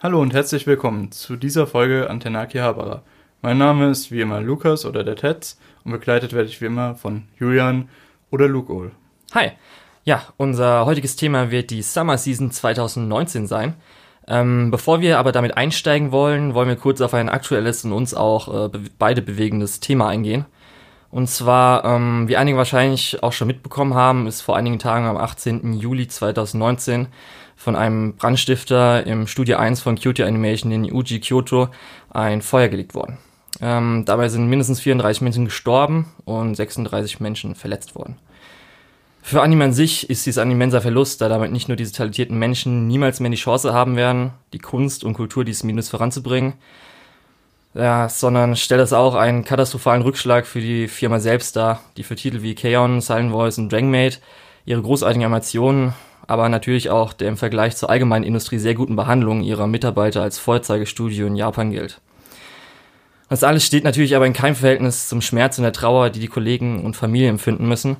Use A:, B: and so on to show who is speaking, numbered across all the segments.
A: Hallo und herzlich willkommen zu dieser Folge Antenne Akihabara. Mein Name ist wie immer Lukas oder der Tetz und begleitet werde ich wie immer von Julian oder Luke Ohl.
B: Hi. Ja, unser heutiges Thema wird die Summer Season 2019 sein. Ähm, bevor wir aber damit einsteigen wollen, wollen wir kurz auf ein aktuelles und uns auch äh, be beide bewegendes Thema eingehen. Und zwar, ähm, wie einige wahrscheinlich auch schon mitbekommen haben, ist vor einigen Tagen am 18. Juli 2019 von einem Brandstifter im Studio 1 von Kyoto Animation in Uji Kyoto ein Feuer gelegt worden. Ähm, dabei sind mindestens 34 Menschen gestorben und 36 Menschen verletzt worden. Für Anime an sich ist dies ein immenser Verlust, da damit nicht nur diese talentierten Menschen niemals mehr die Chance haben werden, die Kunst und Kultur dieses Minus voranzubringen, ja, sondern stellt es auch einen katastrophalen Rückschlag für die Firma selbst dar, die für Titel wie Kaon, Silent Voice und Drangmate ihre großartigen Animationen aber natürlich auch der im Vergleich zur allgemeinen Industrie sehr guten Behandlung ihrer Mitarbeiter als Vorzeigestudio in Japan gilt. Das alles steht natürlich aber in keinem Verhältnis zum Schmerz und der Trauer, die die Kollegen und Familie empfinden müssen.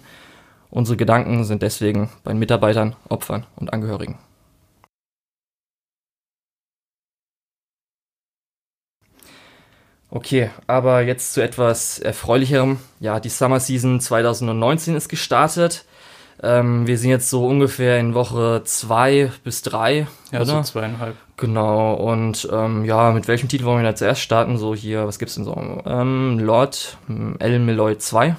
B: Unsere Gedanken sind deswegen bei Mitarbeitern, Opfern und Angehörigen. Okay, aber jetzt zu etwas Erfreulicherem. Ja, die Summer Season 2019 ist gestartet. Ähm, wir sind jetzt so ungefähr in Woche zwei bis drei.
A: Ja, oder? so zweieinhalb.
B: Genau, und ähm, ja, mit welchem Titel wollen wir da zuerst starten? So hier, was gibt's denn so? Ähm, Lord El Meloy 2.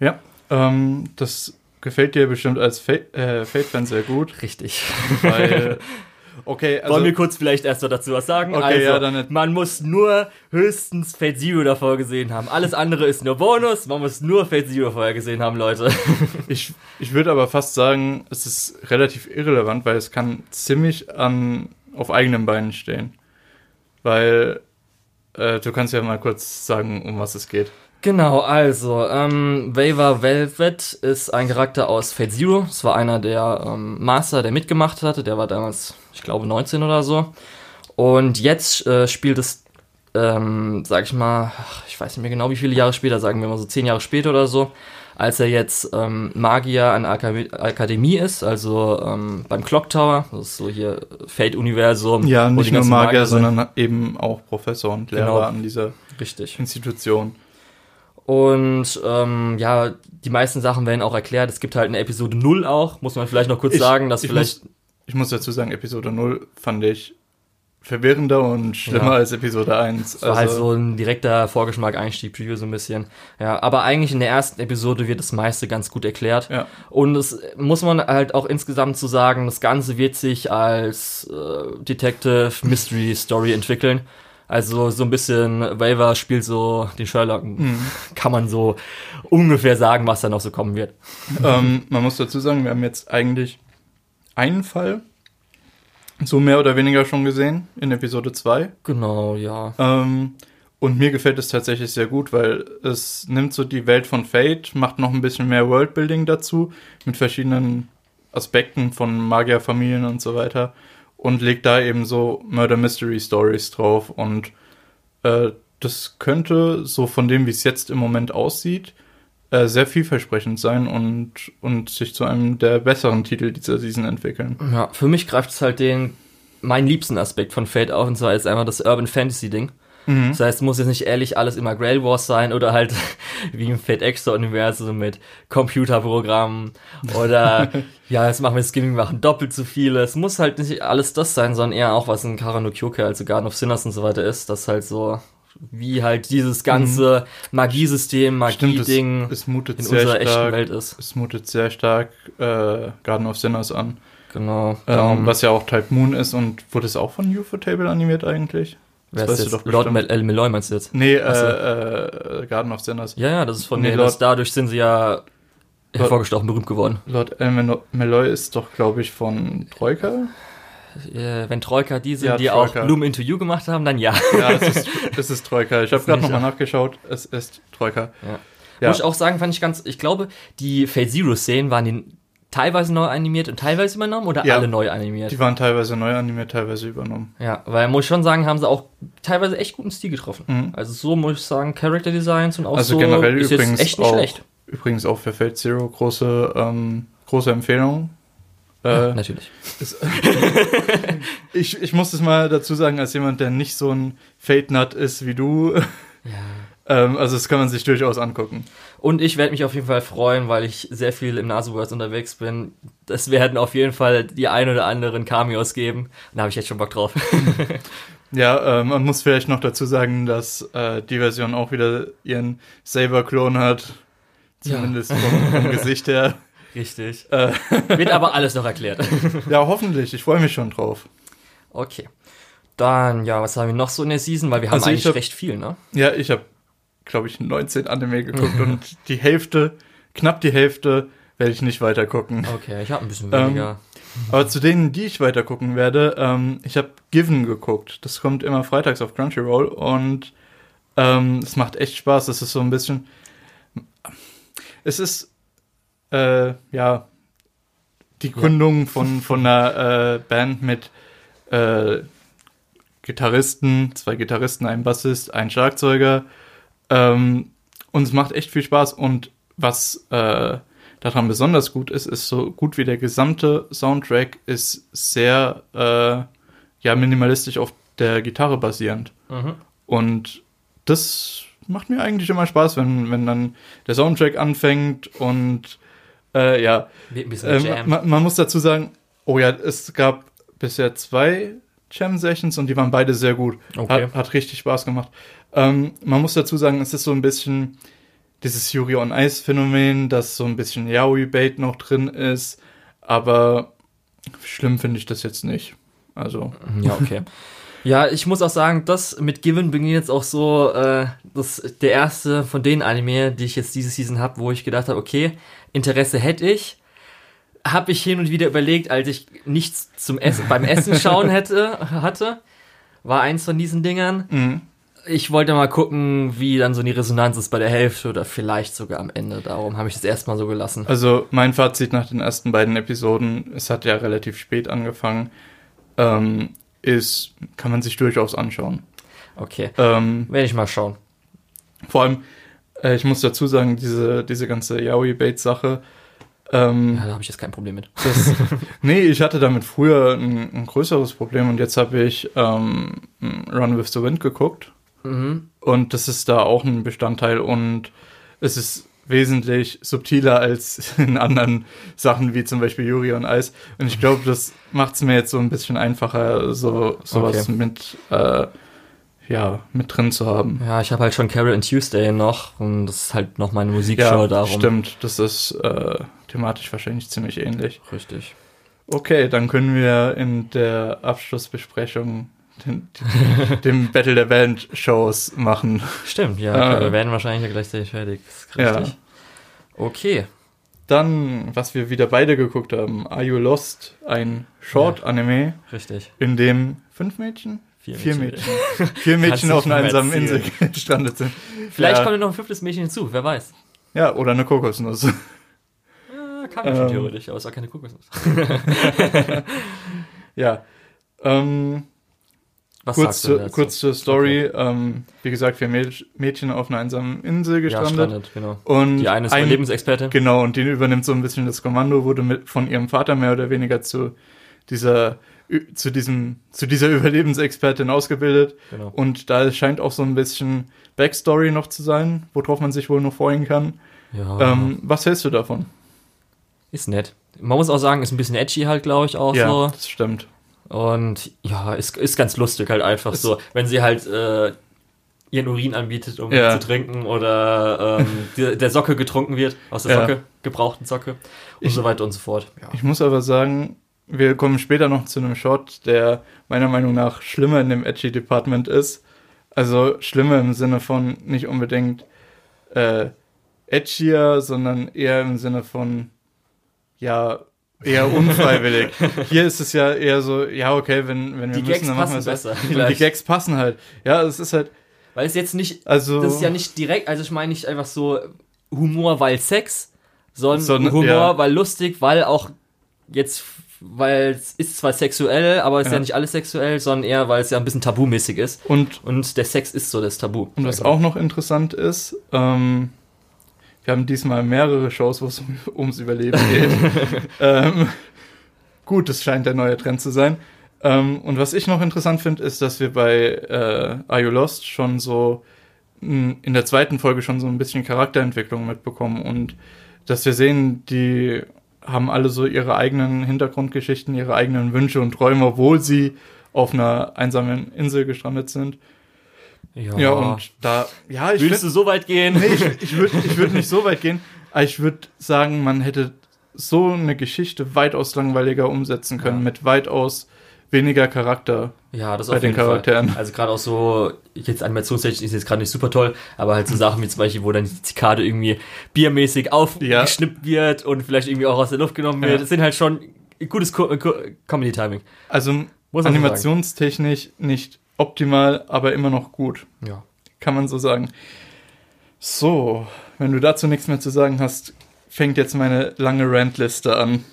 A: Ja, ähm, das gefällt dir bestimmt als äh, Fate-Fan sehr gut.
B: Richtig.
A: Weil Okay,
B: also Wollen wir kurz vielleicht erst noch dazu was sagen?
A: Okay,
B: also,
A: ja, dann
B: man muss nur höchstens Fate Zero davor gesehen haben. Alles andere ist nur Bonus. Man muss nur Fate Zero vorher gesehen haben, Leute.
A: ich ich würde aber fast sagen, es ist relativ irrelevant, weil es kann ziemlich an auf eigenen Beinen stehen. Weil äh, du kannst ja mal kurz sagen, um was es geht.
B: Genau, also, ähm, Waver Velvet ist ein Charakter aus Fate Zero. Das war einer der ähm, Master, der mitgemacht hatte. Der war damals, ich glaube, 19 oder so. Und jetzt äh, spielt es, ähm, sag ich mal, ich weiß nicht mehr genau, wie viele Jahre später, sagen wir mal so 10 Jahre später oder so, als er jetzt ähm, Magier an der Akademie ist, also ähm, beim Clock Tower, das ist so hier Fate-Universum.
A: Ja, nicht nur Magier, Magier sondern eben auch Professor und Lehrer genau. an dieser
B: Richtig.
A: Institution.
B: Und ähm, ja, die meisten Sachen werden auch erklärt. Es gibt halt eine Episode 0 auch, muss man vielleicht noch kurz
A: ich,
B: sagen, dass
A: ich
B: vielleicht.
A: Muss, ich muss dazu sagen, Episode 0 fand ich verwirrender und schlimmer ja. als Episode 1.
B: Das war halt also, halt so ein direkter Vorgeschmack, Einstieg, Preview so ein bisschen. Ja, aber eigentlich in der ersten Episode wird das meiste ganz gut erklärt.
A: Ja.
B: Und es muss man halt auch insgesamt zu so sagen, das Ganze wird sich als äh, Detective Mystery Story entwickeln. Also so ein bisschen, Waver spielt so den Sherlock. Mhm. Kann man so ungefähr sagen, was da noch so kommen wird.
A: Ähm, man muss dazu sagen, wir haben jetzt eigentlich einen Fall so mehr oder weniger schon gesehen in Episode 2.
B: Genau, ja.
A: Ähm, und mir gefällt es tatsächlich sehr gut, weil es nimmt so die Welt von Fate, macht noch ein bisschen mehr Worldbuilding dazu, mit verschiedenen Aspekten von Magierfamilien und so weiter und legt da eben so Murder Mystery Stories drauf und äh, das könnte so von dem, wie es jetzt im Moment aussieht, äh, sehr vielversprechend sein und, und sich zu einem der besseren Titel dieser Season entwickeln.
B: Ja, für mich greift es halt den meinen liebsten Aspekt von Fate auf und zwar ist einfach das Urban Fantasy Ding. Mhm. Das heißt, muss jetzt nicht ehrlich alles immer Grail Wars sein oder halt wie im Fate Extra Universum mit Computerprogrammen oder ja, jetzt machen wir Skimming, machen doppelt so viele. Es muss halt nicht alles das sein, sondern eher auch was in Karano Kyoke, also Garden of Sinners und so weiter ist, das halt so wie halt dieses ganze mhm. Magiesystem, Magie-Ding
A: es, es mutet
B: in unserer
A: stark,
B: echten Welt ist.
A: Es mutet sehr stark äh, Garden of Sinners an.
B: Genau.
A: Ähm, was ja auch Type Moon ist und wurde es auch von Ufotable animiert eigentlich?
B: Wer ist jetzt? Lord Mel El Meloy meinst du jetzt?
A: Nee, äh, äh, Garden of Sinners.
B: Ja, ja, das ist von nee, Lord, dadurch sind sie ja hervorgestochen berühmt geworden.
A: Lord El Meloy ist doch, glaube ich, von Troika.
B: Äh, wenn Troika die sind, ja, die Troika. auch Bloom Into You gemacht haben, dann ja.
A: Ja, es ist, es ist Troika. Ich habe gerade nochmal nachgeschaut. Es ist Troika.
B: Ja. Ja. Muss ich auch sagen, fand ich ganz, ich glaube, die Fate Zero Szenen waren den teilweise neu animiert und teilweise übernommen oder ja, alle neu animiert?
A: Die waren teilweise neu animiert, teilweise übernommen.
B: Ja, weil muss ich schon sagen, haben sie auch teilweise echt guten Stil getroffen. Mhm. Also so muss ich sagen, Character Designs und auch
A: also
B: so
A: generell ist übrigens
B: echt nicht
A: auch,
B: schlecht.
A: Übrigens auch für Fate Zero große, ähm, große Empfehlung. Äh,
B: Natürlich.
A: ist, ich, ich muss es mal dazu sagen, als jemand, der nicht so ein Fate-Nut ist wie du.
B: Ja.
A: Ähm, also das kann man sich durchaus angucken.
B: Und ich werde mich auf jeden Fall freuen, weil ich sehr viel im Naseverse unterwegs bin. Es werden auf jeden Fall die ein oder anderen Cameos geben. Da habe ich jetzt schon Bock drauf.
A: Ja, äh, man muss vielleicht noch dazu sagen, dass äh, die Version auch wieder ihren Saber-Klon hat.
B: Ja.
A: Zumindest vom, vom Gesicht her.
B: Richtig.
A: Äh,
B: Wird aber alles noch erklärt.
A: ja, hoffentlich. Ich freue mich schon drauf.
B: Okay. Dann, ja, was haben wir noch so in der Season? Weil wir haben
A: Also ich
B: eigentlich
A: hab-
B: recht viel, ne?
A: Ja, ich habe, glaube ich, 19 Anime geguckt und die Hälfte, knapp die Hälfte, werde ich nicht weiter gucken.
B: Okay, ich habe ein bisschen
A: Ähm,
B: weniger.
A: Aber zu denen, die ich weiter gucken werde, ähm, ich habe Given geguckt. Das kommt immer freitags auf Crunchyroll und ähm, es macht echt Spaß. Es ist so ein bisschen. Es ist, äh, ja, die Gründung von, von einer äh, Band mit äh, Gitarristen, zwei Gitarristen, ein Bassist, ein Schlagzeuger. Ähm, und es macht echt viel Spaß. Und was äh, daran besonders gut ist, ist so gut wie der gesamte Soundtrack ist sehr äh, ja minimalistisch auf der Gitarre basierend.
B: Mhm.
A: Und das macht mir eigentlich immer Spaß, wenn, wenn dann der Soundtrack anfängt und äh, ja,
B: Wird ein bisschen gejammt.
A: man, man muss dazu sagen, oh ja, es gab bisher zwei Jam-Sessions und die waren beide sehr gut.
B: Okay.
A: Hat, hat richtig Spaß gemacht. Ähm, man muss dazu sagen, es ist so ein bisschen dieses Yuri on Ice Phänomen, dass so ein bisschen Yaoi-Bait noch drin ist, aber schlimm finde ich das jetzt nicht. Also,
B: Ja, okay. Ja, ich muss auch sagen, das mit Given bin jetzt auch so äh, das der erste von den Anime, die ich jetzt diese Season habe, wo ich gedacht habe, okay, Interesse hätte ich. Habe ich hin und wieder überlegt, als ich nichts zum Essen beim Essen schauen hätte hatte, war eins von diesen Dingern.
A: mh.
B: Ich wollte mal gucken, wie dann so die Resonanz ist bei der Hälfte oder vielleicht sogar am Ende. Darum habe ich es erstmal so gelassen.
A: Also mein Fazit nach den ersten beiden Episoden, es hat ja relativ spät angefangen, ähm, ist, kann man sich durchaus anschauen.
B: Okay,
A: Ähm,
B: werde ich mal schauen.
A: vor allem, äh, ich muss dazu sagen, diese, diese ganze Yaoi-Bait-Sache, ähm,
B: Ja, da habe ich jetzt kein Problem mit.
A: das, nee, ich hatte damit früher ein, ein größeres Problem und jetzt habe ich ähm, Run with the Wind geguckt
B: Mhm.
A: und das ist da auch ein Bestandteil und es ist wesentlich subtiler als in anderen Sachen wie zum Beispiel Yuri on Ice und ich glaube, das macht es mir jetzt so ein bisschen einfacher, so sowas
B: Okay.
A: mit äh, ja mit drin zu haben.
B: Ja, ich habe halt schon Carol and Tuesday noch und das ist halt noch meine Musikshow darum.
A: stimmt, das ist äh, thematisch wahrscheinlich ziemlich ähnlich.
B: Richtig.
A: Okay, dann können wir in der Abschlussbesprechung den, den Battle der Band Shows machen.
B: Stimmt, ja, okay, wir werden wahrscheinlich ja gleichzeitig fertig. Ist
A: Ja.
B: Richtig. Okay.
A: Dann, was wir wieder beide geguckt haben, Are You Lost? Ein Short-Anime,
B: Richtig.
A: in dem fünf Mädchen?
B: Vier
A: Vier
B: Mädchen.
A: Mädchen. Vier Mädchen auf einer einsamen Insel gestrandet sind.
B: Vielleicht
A: ja,
B: kommt ja noch ein fünftes Mädchen hinzu, wer weiß.
A: ja, oder eine Kokosnuss.
B: Ja, schon
A: Ähm.
B: theoretisch, aber es auch keine Kokosnuss.
A: ja. Ähm,
B: Was
A: kurz, zu, kurz zur Story. Ähm, wie gesagt, vier Mäd- Mädchen auf einer einsamen Insel
B: Ja,
A: gestrandet.
B: strandet, genau.
A: und
B: Die eine ist
A: ein,
B: Überlebensexpertin.
A: Genau, und die übernimmt so ein bisschen das Kommando, wurde mit von ihrem Vater mehr oder weniger zu dieser zu diesem zu dieser Überlebensexpertin ausgebildet
B: Genau.
A: und da scheint auch so ein bisschen Backstory noch zu sein, worauf man sich wohl noch freuen kann.
B: Ja,
A: Ähm, was hältst du davon?
B: Ist nett. Man muss auch sagen, ist ein bisschen edgy halt, glaube ich, auch
A: ja,
B: so.
A: das stimmt.
B: Und ja, ist, ist ganz lustig halt einfach
A: Es-
B: so, wenn sie halt äh, ihren Urin anbietet, um
A: Ja.
B: zu trinken oder ähm, der, der Socke getrunken wird, aus der
A: Ja.
B: Socke, gebrauchten Socke und
A: Ich-
B: so weiter und so fort. Ja.
A: Ich muss aber sagen, wir kommen später noch zu einem Shot, der meiner Meinung nach schlimmer in dem Edgy Department ist. Also schlimmer im Sinne von nicht unbedingt äh, edgier, sondern eher im Sinne von ja eher unfreiwillig. Hier ist es ja eher so, ja okay, wenn wenn wir
B: Die
A: müssen,
B: Gags
A: dann machen wir es.
B: besser.
A: Die. Gags passen halt. Ja, es ist halt
B: Weil es jetzt nicht,
A: also
B: das ist ja nicht direkt, also ich meine nicht einfach so Humor, weil Sex, sondern
A: Sondern-
B: Humor,
A: ja.
B: weil lustig, weil auch jetzt, weil es ist zwar sexuell, aber es ist ja.
A: Ja.
B: nicht alles sexuell, sondern eher, weil es ja ein bisschen tabumäßig ist.
A: und
B: Und der Sex ist so das Tabu.
A: Und was auch noch interessant ist, ähm, wir haben diesmal mehrere Shows, wo es um, ums Überleben geht. ähm, gut, das scheint der neue Trend zu sein. Ähm, und was ich noch interessant finde, ist, dass wir bei äh, Are You Lost schon so mh, in der zweiten Folge schon so ein bisschen Charakterentwicklung mitbekommen und dass wir sehen, die haben alle so ihre eigenen Hintergrundgeschichten, ihre eigenen Wünsche und Träume, obwohl sie auf einer einsamen Insel gestrandet sind.
B: Ja,
A: Ja, und da, ja, ich
B: Willst du so weit gehen?
A: Nee, ich, ich würde ich würd nicht so weit gehen, aber ich würde sagen, man hätte so eine Geschichte weitaus langweiliger umsetzen können,
B: Ja.
A: mit weitaus weniger Charakter.
B: Ja, das
A: bei
B: auf
A: den
B: jeden Fall.
A: Charakteren.
B: Also gerade auch so, jetzt animationstechnisch ist jetzt gerade nicht super toll, aber halt so Sachen wie zum Beispiel, wo dann die Zikade irgendwie biermäßig aufgeschnippt wird und vielleicht irgendwie auch aus der Luft genommen wird.
A: Ja.
B: Das sind halt schon gutes Co Co Comedy-Timing.
A: Also
B: Muss
A: animationstechnisch nicht optimal, aber immer noch gut,
B: Ja.
A: kann man so sagen. So, wenn du dazu nichts mehr zu sagen hast, fängt jetzt meine lange Rantliste an.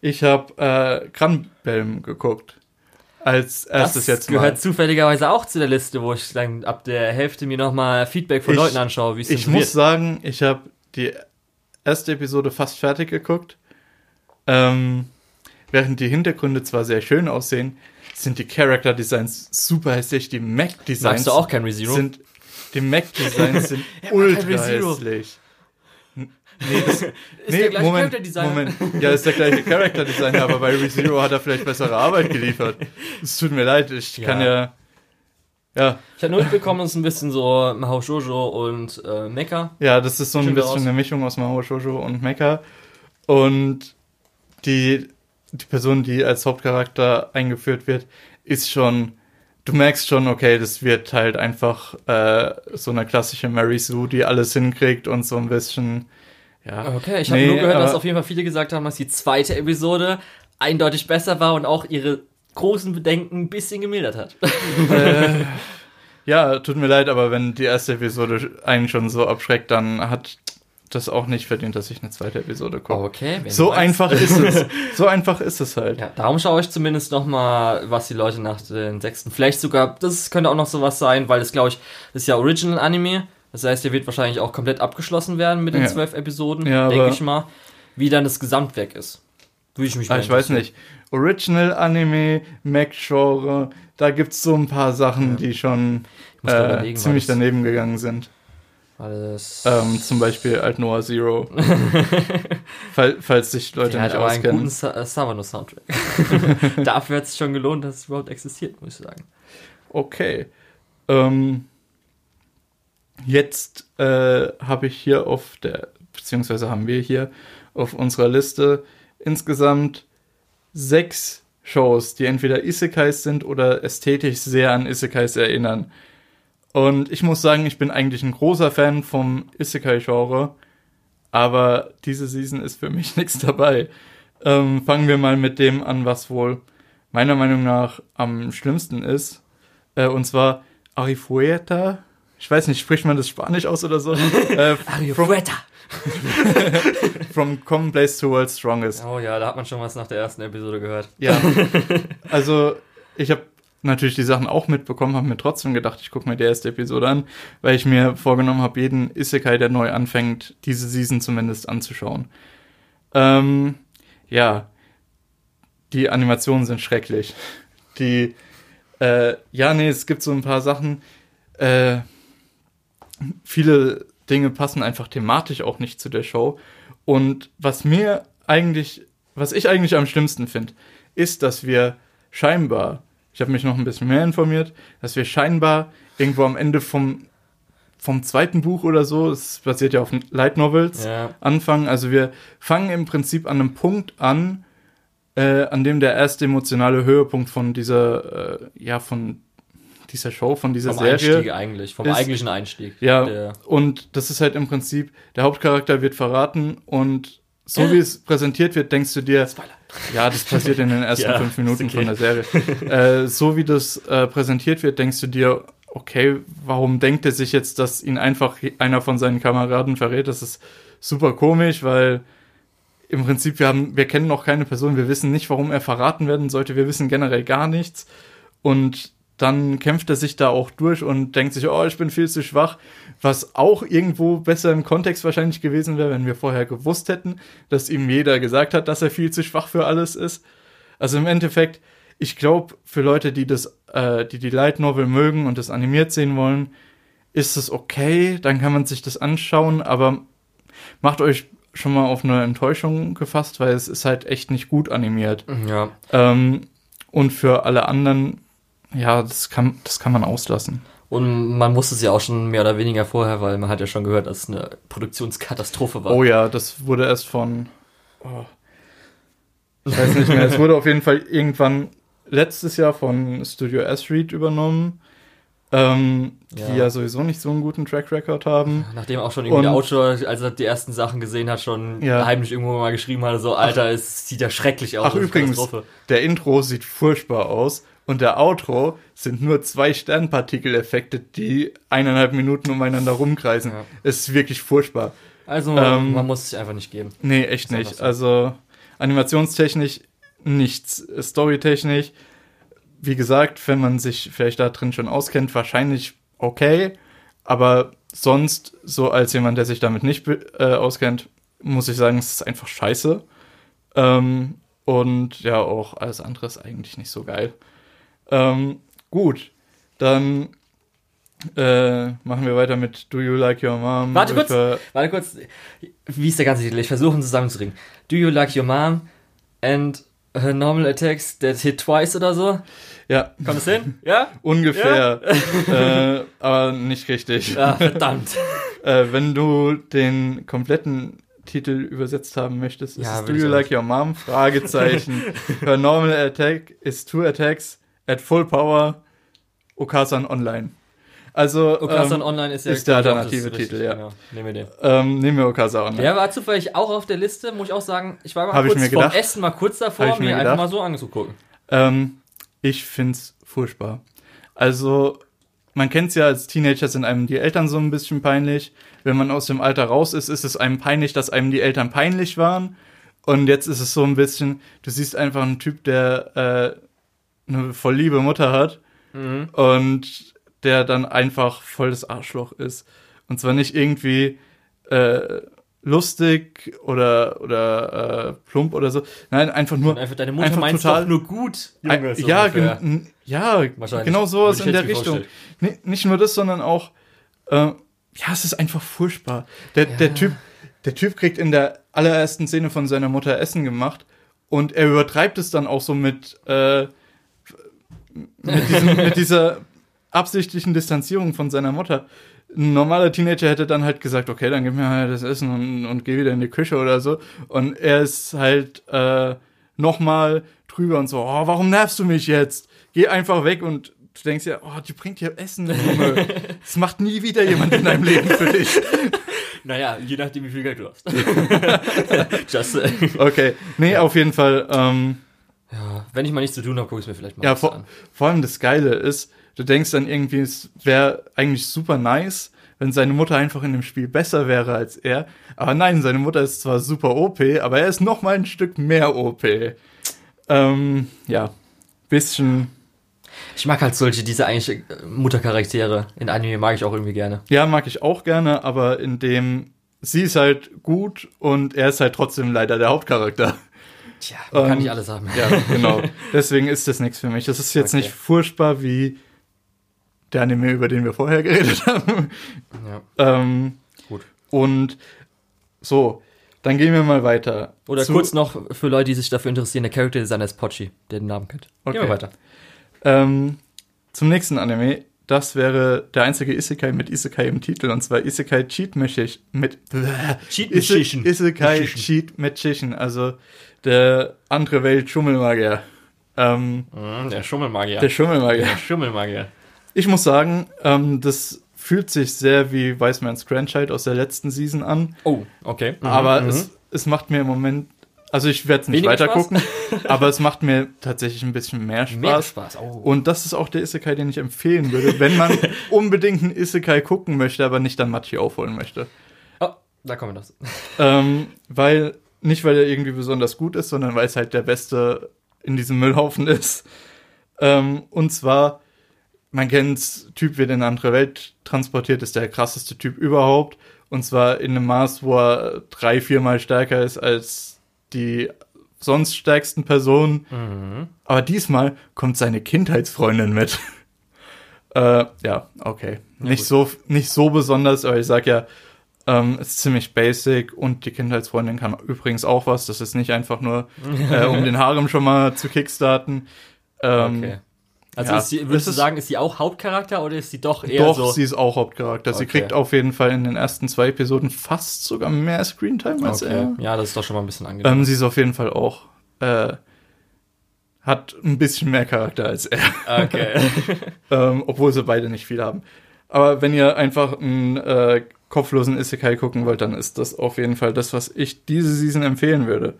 A: Ich habe äh, Granbelm geguckt. Als erstes
B: das
A: jetzt
B: gehört
A: mal.
B: zufälligerweise auch zu der Liste, wo ich dann ab der Hälfte mir nochmal Feedback von
A: Ich-
B: Leuten anschaue, wie es
A: Ich muss sagen, ich habe die erste Episode fast fertig geguckt. Ähm, während die Hintergründe zwar sehr schön aussehen, sind die Character Designs super hässlich. Die Mac Designs
B: Magst du auch Henry Zero?
A: sind die Mac Designs sind ultra hässlich. Nee, das,
B: Ist
A: nee,
B: der gleiche
A: Moment,
B: Charakterdesigner.
A: Moment. Ja, ist der gleiche Character Designer, aber bei ReZero hat er vielleicht bessere Arbeit geliefert. Es tut mir leid, ich
B: Ja.
A: kann ja. Ja,
B: Ich habe nur mitbekommen, es ist ein bisschen so Mahou Shoujo und äh, Mecha.
A: Ja, das ist so ein bisschen
B: aus.
A: eine Mischung aus Mahou Shoujo und Mecha. Und die, die Person, die als Hauptcharakter eingeführt wird, ist schon, du merkst schon, okay, das wird halt einfach äh, so eine klassische Mary Sue, die alles hinkriegt und so ein bisschen, ja.
B: Okay, ich habe
A: Nee,
B: nur gehört, dass auf jeden Fall viele gesagt haben, dass die zweite Episode eindeutig besser war und auch ihre großen Bedenken ein bisschen gemildert hat.
A: äh, ja, tut mir leid, aber wenn die erste Episode einen schon so abschreckt, dann hat das auch nicht verdient, dass ich eine zweite Episode gucke.
B: Okay,
A: So einfach ist es. So einfach ist es halt.
B: Ja, darum schaue ich zumindest noch mal, was die Leute nach den sechsten, vielleicht sogar, das könnte auch noch sowas sein, weil das glaube ich, das ist ja Original Anime. Das heißt, der wird wahrscheinlich auch komplett abgeschlossen werden mit den
A: Ja.
B: zwölf Episoden,
A: Ja,
B: denke ich mal. Wie dann das Gesamtwerk ist. Würde ich mich
A: Ah, ich weiß nicht. Original Anime, Mac-Genre, da gibt's so ein paar Sachen, die schon äh, ziemlich daneben gegangen sind. Ähm, zum Beispiel Alt Noah Zero. Fall, falls sich Leute
B: Der hat
A: nicht
B: aber einen guten
A: auskennen.
B: Äh, Savano-Soundtrack. Dafür hat es schon gelohnt, dass es überhaupt existiert, muss ich sagen.
A: Okay. Ähm, jetzt äh, habe ich hier auf der, beziehungsweise haben wir hier auf unserer Liste insgesamt sechs Shows, die entweder Isekais sind oder ästhetisch sehr an Isekais erinnern. Und ich muss sagen, ich bin eigentlich ein großer Fan vom Isekai-Genre, aber diese Season ist für mich nichts dabei. Ähm, fangen wir mal mit dem an, was wohl meiner Meinung nach am schlimmsten ist. Äh, und zwar Arifueta. Ich weiß nicht, spricht man das Spanisch aus oder so? äh, from, from Common Place to World's Strongest.
B: Oh ja, da hat man schon was nach der ersten Episode gehört.
A: Ja. Also, ich habe natürlich die Sachen auch mitbekommen, habe mir trotzdem gedacht, ich gucke mir die erste Episode an, weil ich mir vorgenommen habe, jeden Isekai, der neu anfängt, diese Season zumindest anzuschauen. Ähm, ja. Die Animationen sind schrecklich. Die, äh, ja, nee, es gibt so ein paar Sachen, äh, viele Dinge passen einfach thematisch auch nicht zu der Show. Und was mir eigentlich, was ich eigentlich am schlimmsten finde, ist, dass wir scheinbar, ich habe mich noch ein bisschen mehr informiert, dass wir scheinbar irgendwo am Ende vom, vom zweiten Buch oder so, es basiert ja auf Light Novels,
B: Ja.
A: anfangen. Also wir fangen im Prinzip an einem Punkt an, äh, an dem der erste emotionale Höhepunkt von dieser, äh, ja, von dieser Show, von dieser
B: Vom
A: Serie.
B: Einstieg eigentlich, vom
A: ist-
B: eigentlichen Einstieg.
A: Ja,
B: Der,
A: und das ist halt im Prinzip, der Hauptcharakter wird verraten und so wie es präsentiert wird, denkst du dir, ja, das passiert in den ersten
B: Ja,
A: fünf Minuten
B: okay.
A: von der Serie. äh, so wie das äh, präsentiert wird, denkst du dir, okay, warum denkt er sich jetzt, dass ihn einfach einer von seinen Kameraden verrät? Das ist super komisch, weil im Prinzip wir haben, wir kennen noch keine Person, wir wissen nicht, warum er verraten werden sollte, wir wissen generell gar nichts und dann kämpft er sich da auch durch und denkt sich, oh, ich bin viel zu schwach, was auch irgendwo besser im Kontext wahrscheinlich gewesen wäre, wenn wir vorher gewusst hätten, dass ihm jeder gesagt hat, dass er viel zu schwach für alles ist. Also im Endeffekt, ich glaube, für Leute, die das, äh, die die Light Novel mögen und das animiert sehen wollen, ist es okay, dann kann man sich das anschauen, aber macht euch schon mal auf eine Enttäuschung gefasst, weil es ist halt echt nicht gut animiert.
B: Ja.
A: Ähm, und für alle anderen, ja, das kann, das kann man auslassen.
B: Und man wusste es ja auch schon mehr oder weniger vorher, weil man hat ja schon gehört, dass es eine Produktionskatastrophe war.
A: Oh ja, das wurde erst von. Oh, ich weiß nicht mehr. es wurde auf jeden Fall irgendwann letztes Jahr von Studio S-Read übernommen, ähm,
B: Ja.
A: die ja sowieso nicht so einen guten Track Record haben.
B: Nachdem auch schon irgendwie der
A: Und-
B: Autor, als er die ersten Sachen gesehen hat, schon
A: Ja.
B: heimlich irgendwo mal geschrieben hat, so, Alter, es sieht ja schrecklich aus.
A: Ach übrigens, der Intro sieht furchtbar aus und der Outro sind nur zwei Sternpartikeleffekte, die eineinhalb Minuten umeinander rumkreisen.
B: Ja.
A: Es ist wirklich furchtbar.
B: Also,
A: Ähm,
B: man muss es sich einfach nicht geben.
A: Nee, echt nicht.
B: so.
A: Also animationstechnisch nichts. Storytechnisch, wie gesagt, wenn man sich vielleicht da drin schon auskennt, wahrscheinlich okay. Aber sonst, so als jemand, der sich damit nicht äh, auskennt, muss ich sagen, es ist einfach scheiße. Ähm, und ja, auch alles andere ist eigentlich nicht so geil. Ähm, gut, dann äh, machen wir weiter mit Do You Like Your Mom?
B: Warte kurz. Warte kurz, wie ist der ganze Titel? Ich versuche ihn zusammenzubringen. Do you like your mom and her normal attacks that hit twice oder so?
A: Ja,
B: Kommt es hin? Ja?
A: Ungefähr. äh, aber nicht richtig.
B: Ja, verdammt.
A: Äh, wenn du den kompletten Titel übersetzt haben möchtest, ist
B: Ja,
A: es Do You Like Your Mom? Fragezeichen. Her normal attack is two attacks at full power. Okasan Online. Also,
B: Okasan
A: ähm,
B: Online ist ja
A: ist der
B: auch
A: alternative Titel, ja.
B: Genau. Nehmen wir den.
A: ähm, nehmen wir Okasa Online.
B: Der war zufällig auch auf der Liste, muss ich auch sagen. Ich war mal
A: Hab
B: kurz
A: mir
B: vom. Essen mal kurz davor, mir,
A: mir
B: einfach mal so anzugucken.
A: Ähm, ich find's furchtbar. Also, man kennt's ja als Teenager sind einem die Eltern so ein bisschen peinlich. Wenn man aus dem Alter raus ist, ist es einem peinlich, dass einem die Eltern peinlich waren. Und jetzt ist es so ein bisschen, du siehst einfach einen Typ, der äh, eine voll liebe Mutter hat
B: Mhm.
A: und der dann einfach voll das Arschloch ist. Und zwar nicht irgendwie äh, lustig oder, oder äh, plump oder so. Nein, einfach nur
B: Und einfach deine Mutter
A: einfach total-
B: nur gut.
A: ein-
B: so
A: ja, gen ja, genau sowas
B: Würde
A: in der Richtung. Nee, nicht nur das, sondern auch, äh, ja, es ist einfach furchtbar. Der,
B: Ja.
A: der, typ, der Typ kriegt in der allerersten Szene von seiner Mutter Essen gemacht und er übertreibt es dann auch so mit, äh, mit, diesem, mit dieser absichtlichen Distanzierung von seiner Mutter. Ein normaler Teenager hätte dann halt gesagt, okay, dann gib mir halt das Essen und, und geh wieder in die Küche oder so. Und er ist halt äh, nochmal drüber und so, oh, warum nervst du mich jetzt? Geh einfach weg und du denkst ja, oh, die bringt dir Essen, Junge. Das macht nie wieder jemand in deinem Leben für dich.
B: Naja, je nachdem, wie viel Geld du hast. Just.
A: Okay, nee, auf jeden Fall, ähm,
B: Ja, wenn ich mal nichts zu tun habe, gucke ich mir vielleicht mal
A: ja, vor,
B: an.
A: vor allem das Geile ist, du denkst dann irgendwie, es wäre eigentlich super nice, wenn seine Mutter einfach in dem Spiel besser wäre als er. Aber nein, seine Mutter ist zwar super OP, aber er ist noch mal ein Stück mehr OP. Ähm, ja, bisschen,
B: Ich mag halt solche, diese eigentlich äh, Muttercharaktere in Anime mag ich auch irgendwie gerne.
A: ja, mag ich auch gerne, aber in dem sie ist halt gut und er ist halt trotzdem leider der Hauptcharakter.
B: Tja, man kann
A: Ähm,
B: nicht alles haben.
A: Ja, genau. Deswegen ist das nichts für mich. Das ist jetzt
B: Okay.
A: nicht furchtbar wie der Anime, über den wir vorher geredet haben.
B: Ja.
A: Ähm,
B: Gut.
A: und so, dann gehen wir mal weiter.
B: Oder kurz noch für Leute, die sich dafür interessieren, der Character Designer ist Pochi, der den Namen kennt. Gehen
A: Okay.
B: wir weiter.
A: Ähm, zum nächsten Anime. Das wäre der einzige Isekai mit Isekai im Titel, und zwar Isekai Cheat Magician. Mit,
B: Cheat Magician.
A: Isekai. Cheat Magician, also der andere Welt Schummelmagier. Ähm,
B: Mhm, der Schummelmagier.
A: Der Schummelmagier.
B: Der Schummelmagier.
A: Ich muss sagen, ähm, das fühlt sich sehr wie Weismans Grandchild aus der letzten Season an,
B: Oh, okay. Mhm,
A: aber
B: mhm.
A: es, es macht mir im Moment, also ich werde es nicht
B: Weniger
A: weiter
B: Spaß?
A: gucken, aber es macht mir tatsächlich ein bisschen mehr Spaß.
B: Mehr Spaß. Oh.
A: Und das ist auch der Isekai, den ich empfehlen würde, wenn man unbedingt einen Isekai gucken möchte, aber nicht dann Machi aufholen möchte.
B: oh, da kommen wir noch.
A: Ähm, weil, nicht weil er irgendwie besonders gut ist, sondern weil es halt der Beste in diesem Müllhaufen ist. Ähm, und zwar man kennt's, Typ wird in eine andere Welt transportiert, ist der krasseste Typ überhaupt. Und zwar in einem Maß, wo er drei, viermal stärker ist als die sonst stärksten Personen.
B: Mhm.
A: Aber diesmal kommt seine Kindheitsfreundin mit. äh, ja, okay. nicht, so, nicht so besonders, aber ich sag ja, ähm, ist ziemlich basic und die Kindheitsfreundin kann übrigens auch was. Das ist nicht einfach nur, äh, um den Harem schon mal zu kickstarten. Ähm,
B: Okay. Also
A: ja,
B: sie, würdest du sagen, ist sie auch Hauptcharakter oder ist sie doch eher
A: Doch,
B: so?
A: sie ist auch Hauptcharakter. Sie
B: Okay.
A: kriegt auf jeden Fall in den ersten zwei Episoden fast sogar mehr Screentime als
B: okay.
A: er.
B: Ja, das ist doch schon mal ein bisschen angenehm.
A: Ähm, sie ist auf jeden Fall auch, äh, hat ein bisschen mehr Charakter als er.
B: okay.
A: ähm, obwohl sie beide nicht viel haben. Aber wenn ihr einfach einen äh, kopflosen Isekai gucken wollt, dann ist das auf jeden Fall das, was ich diese Season empfehlen würde.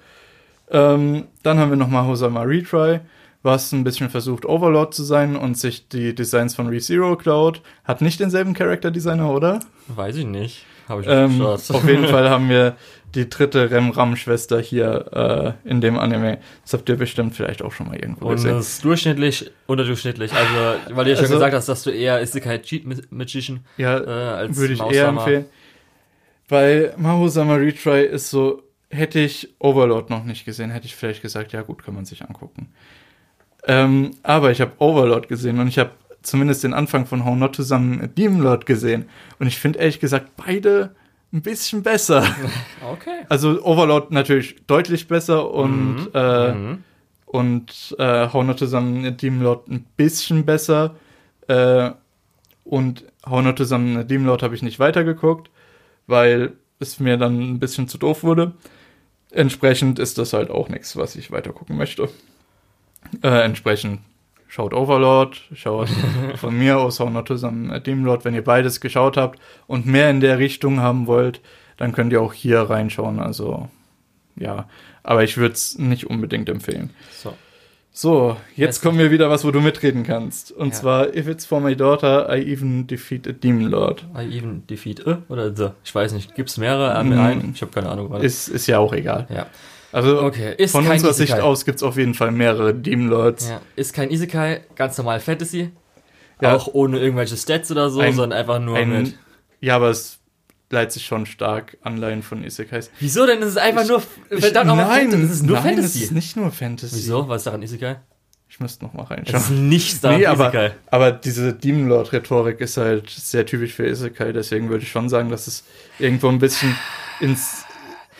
A: Ähm, dann haben wir nochmal Hosama Retry, was ein bisschen versucht, Overlord zu sein und sich die Designs von ReZero klaut. Hat nicht denselben Charakterdesigner, oder?
B: Weiß ich nicht. Habe ich
A: Ähm, auf jeden Fall haben wir die dritte Rem-Ram-Schwester hier äh, in dem Anime. Das habt ihr bestimmt vielleicht auch schon mal irgendwo
B: Und
A: gesehen.
B: das ist durchschnittlich, unterdurchschnittlich. Also, weil du ja schon
A: Also-
B: gesagt hast, dass du eher Isekai Cheat Magician
A: Ja,
B: äh, als
A: würde ich eher empfehlen. Weil Mahou-sama Retry ist so, hätte ich Overlord noch nicht gesehen, hätte ich vielleicht gesagt, ja gut, kann man sich angucken. Ähm, aber ich habe Overlord gesehen und ich habe zumindest den Anfang von How Not zusammen mit Demon Lord gesehen. Und ich finde ehrlich gesagt beide ein bisschen besser.
B: Okay.
A: Also Overlord natürlich deutlich besser und,
B: Mhm.
A: äh,
B: Mhm.
A: und äh, How Not zusammen mit Demon Lord ein bisschen besser. Äh, und How Not zusammen mit Demon Lord habe ich nicht weitergeguckt, weil es mir dann ein bisschen zu doof wurde. Entsprechend ist das halt auch nichts, was ich weitergucken möchte. Äh, entsprechend schaut Overlord, schaut von mir aus How Not zusammen mit Demon Lord. Wenn ihr beides geschaut habt und mehr in der Richtung haben wollt, dann könnt ihr auch hier reinschauen. Also ja, aber ich würde es nicht unbedingt empfehlen.
B: So.
A: So, jetzt kommen wir wieder was, wo du mitreden kannst. Und
B: Ja.
A: zwar, if it's for my daughter, I even defeat a demon lord.
B: I even defeat äh, oder the. Ich weiß nicht. Gibt es mehrere an
A: Mm.
B: ein? Ich habe keine Ahnung. warte.
A: Ist, ist ja auch egal.
B: ja.
A: Also
B: Okay. Ist
A: von unserer
B: Isekai.
A: Sicht aus gibt's auf jeden Fall mehrere Demon Lords.
B: Ja. Ist kein Isekai, ganz normal Fantasy.
A: Ja.
B: Auch ohne irgendwelche Stats oder so,
A: Ein-
B: sondern einfach nur
A: Ein,
B: mit.
A: ja, aber es leitet sich schon stark Anleihen von Isekais.
B: Wieso denn? Es ist einfach
A: Ich-
B: nur. verdammt nochmal
A: nein,
B: Fantasy. Es ist nur
A: nein,
B: Fantasy.
A: es ist nicht nur Fantasy.
B: Wieso? Was ist daran Isekai?
A: Ich müsste noch mal
B: Es
A: reinschauen.
B: ist nichts daran
A: Nee, aber,
B: Isekai.
A: aber diese Demon Lord Rhetorik ist halt sehr typisch für Isekai, deswegen würde ich schon sagen, dass es irgendwo ein bisschen ins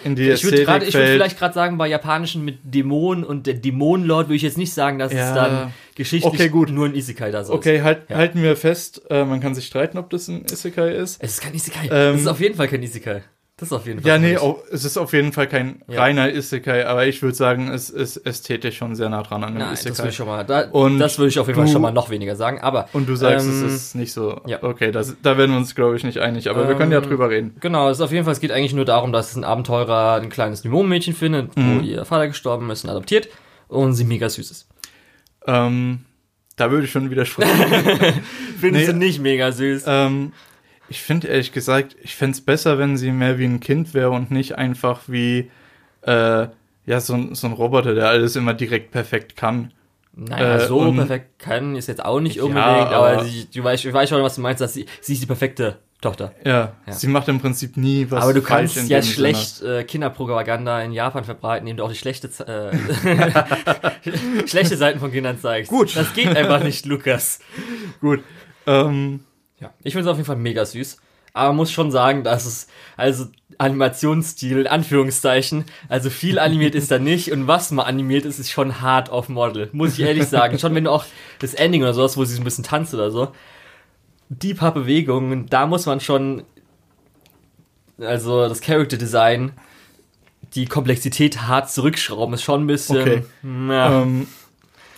A: in die
B: Ich würde
A: Ästhetik
B: gerade, ich würde
A: fällt.
B: vielleicht gerade sagen, bei japanischen mit Dämonen und der Dämonenlord würde ich jetzt nicht sagen, dass
A: Ja.
B: es dann geschichtlich
A: Okay, gut.
B: nur ein Isekai da so ist.
A: Okay, halt,
B: Ja.
A: halten wir fest, äh, man kann sich streiten, ob das ein Isekai ist.
B: Es ist kein Isekai.
A: Ähm,
B: das ist auf jeden Fall kein Isekai. Das ist auf jeden Fall.
A: Ja, nee,
B: kein
A: au- es ist auf jeden Fall kein
B: Ja.
A: reiner Isekai, aber ich würde sagen, es ist ästhetisch schon sehr nah dran an einem
B: Nein, das
A: Isekai.
B: würde ich schon mal, da,
A: Und
B: das würde ich auf jeden Fall
A: du-
B: schon mal noch weniger sagen, aber
A: Und du sagst,
B: Ähm,
A: es ist nicht so.
B: ja.
A: Okay, das, da werden wir uns, glaube ich, nicht einig, aber wir können ja
B: Ähm,
A: drüber reden.
B: Genau, es ist auf jeden Fall, es geht eigentlich nur darum, dass ein Abenteurer ein kleines Dämonenmädchen findet,
A: Mhm.
B: wo ihr Vater gestorben ist und adoptiert und sie mega süß ist.
A: Ähm, da würde ich schon widersprechen.
B: Findest
A: Nee.
B: du nicht mega süß?
A: ähm, ich finde ehrlich gesagt, ich fände es besser, wenn sie mehr wie ein Kind wäre und nicht einfach wie äh, ja, so, ein- so ein Roboter, der alles immer direkt perfekt kann.
B: Naja,
A: äh,
B: so perfekt kann ist jetzt auch nicht
A: Ja,
B: unbedingt, aber,
A: aber-
B: sie, du weißt, ich weiß schon, was du meinst, dass sie, sie ist die perfekte Tochter.
A: Ja,
B: Ja.
A: sie macht im Prinzip nie was
B: aber du kannst ja schlecht äh, Kinderpropaganda in Japan verbreiten, indem du auch die schlechte, äh, schlechte Seiten von Kindern zeigst.
A: Gut.
B: Das geht einfach nicht, Lukas.
A: Gut. Ähm,
B: Ja, ich finde es auf jeden Fall mega süß. Aber man muss schon sagen, dass es, also Animationsstil, in Anführungszeichen, also viel animiert ist da nicht und was mal animiert ist, ist schon hart auf Model. Muss ich ehrlich sagen. Schon wenn du auch das Ending oder sowas, wo sie so ein bisschen tanzt oder so, die paar Bewegungen, da muss man schon, also das Character Design, die Komplexität hart zurückschrauben, ist schon ein bisschen,
A: Okay. Ähm,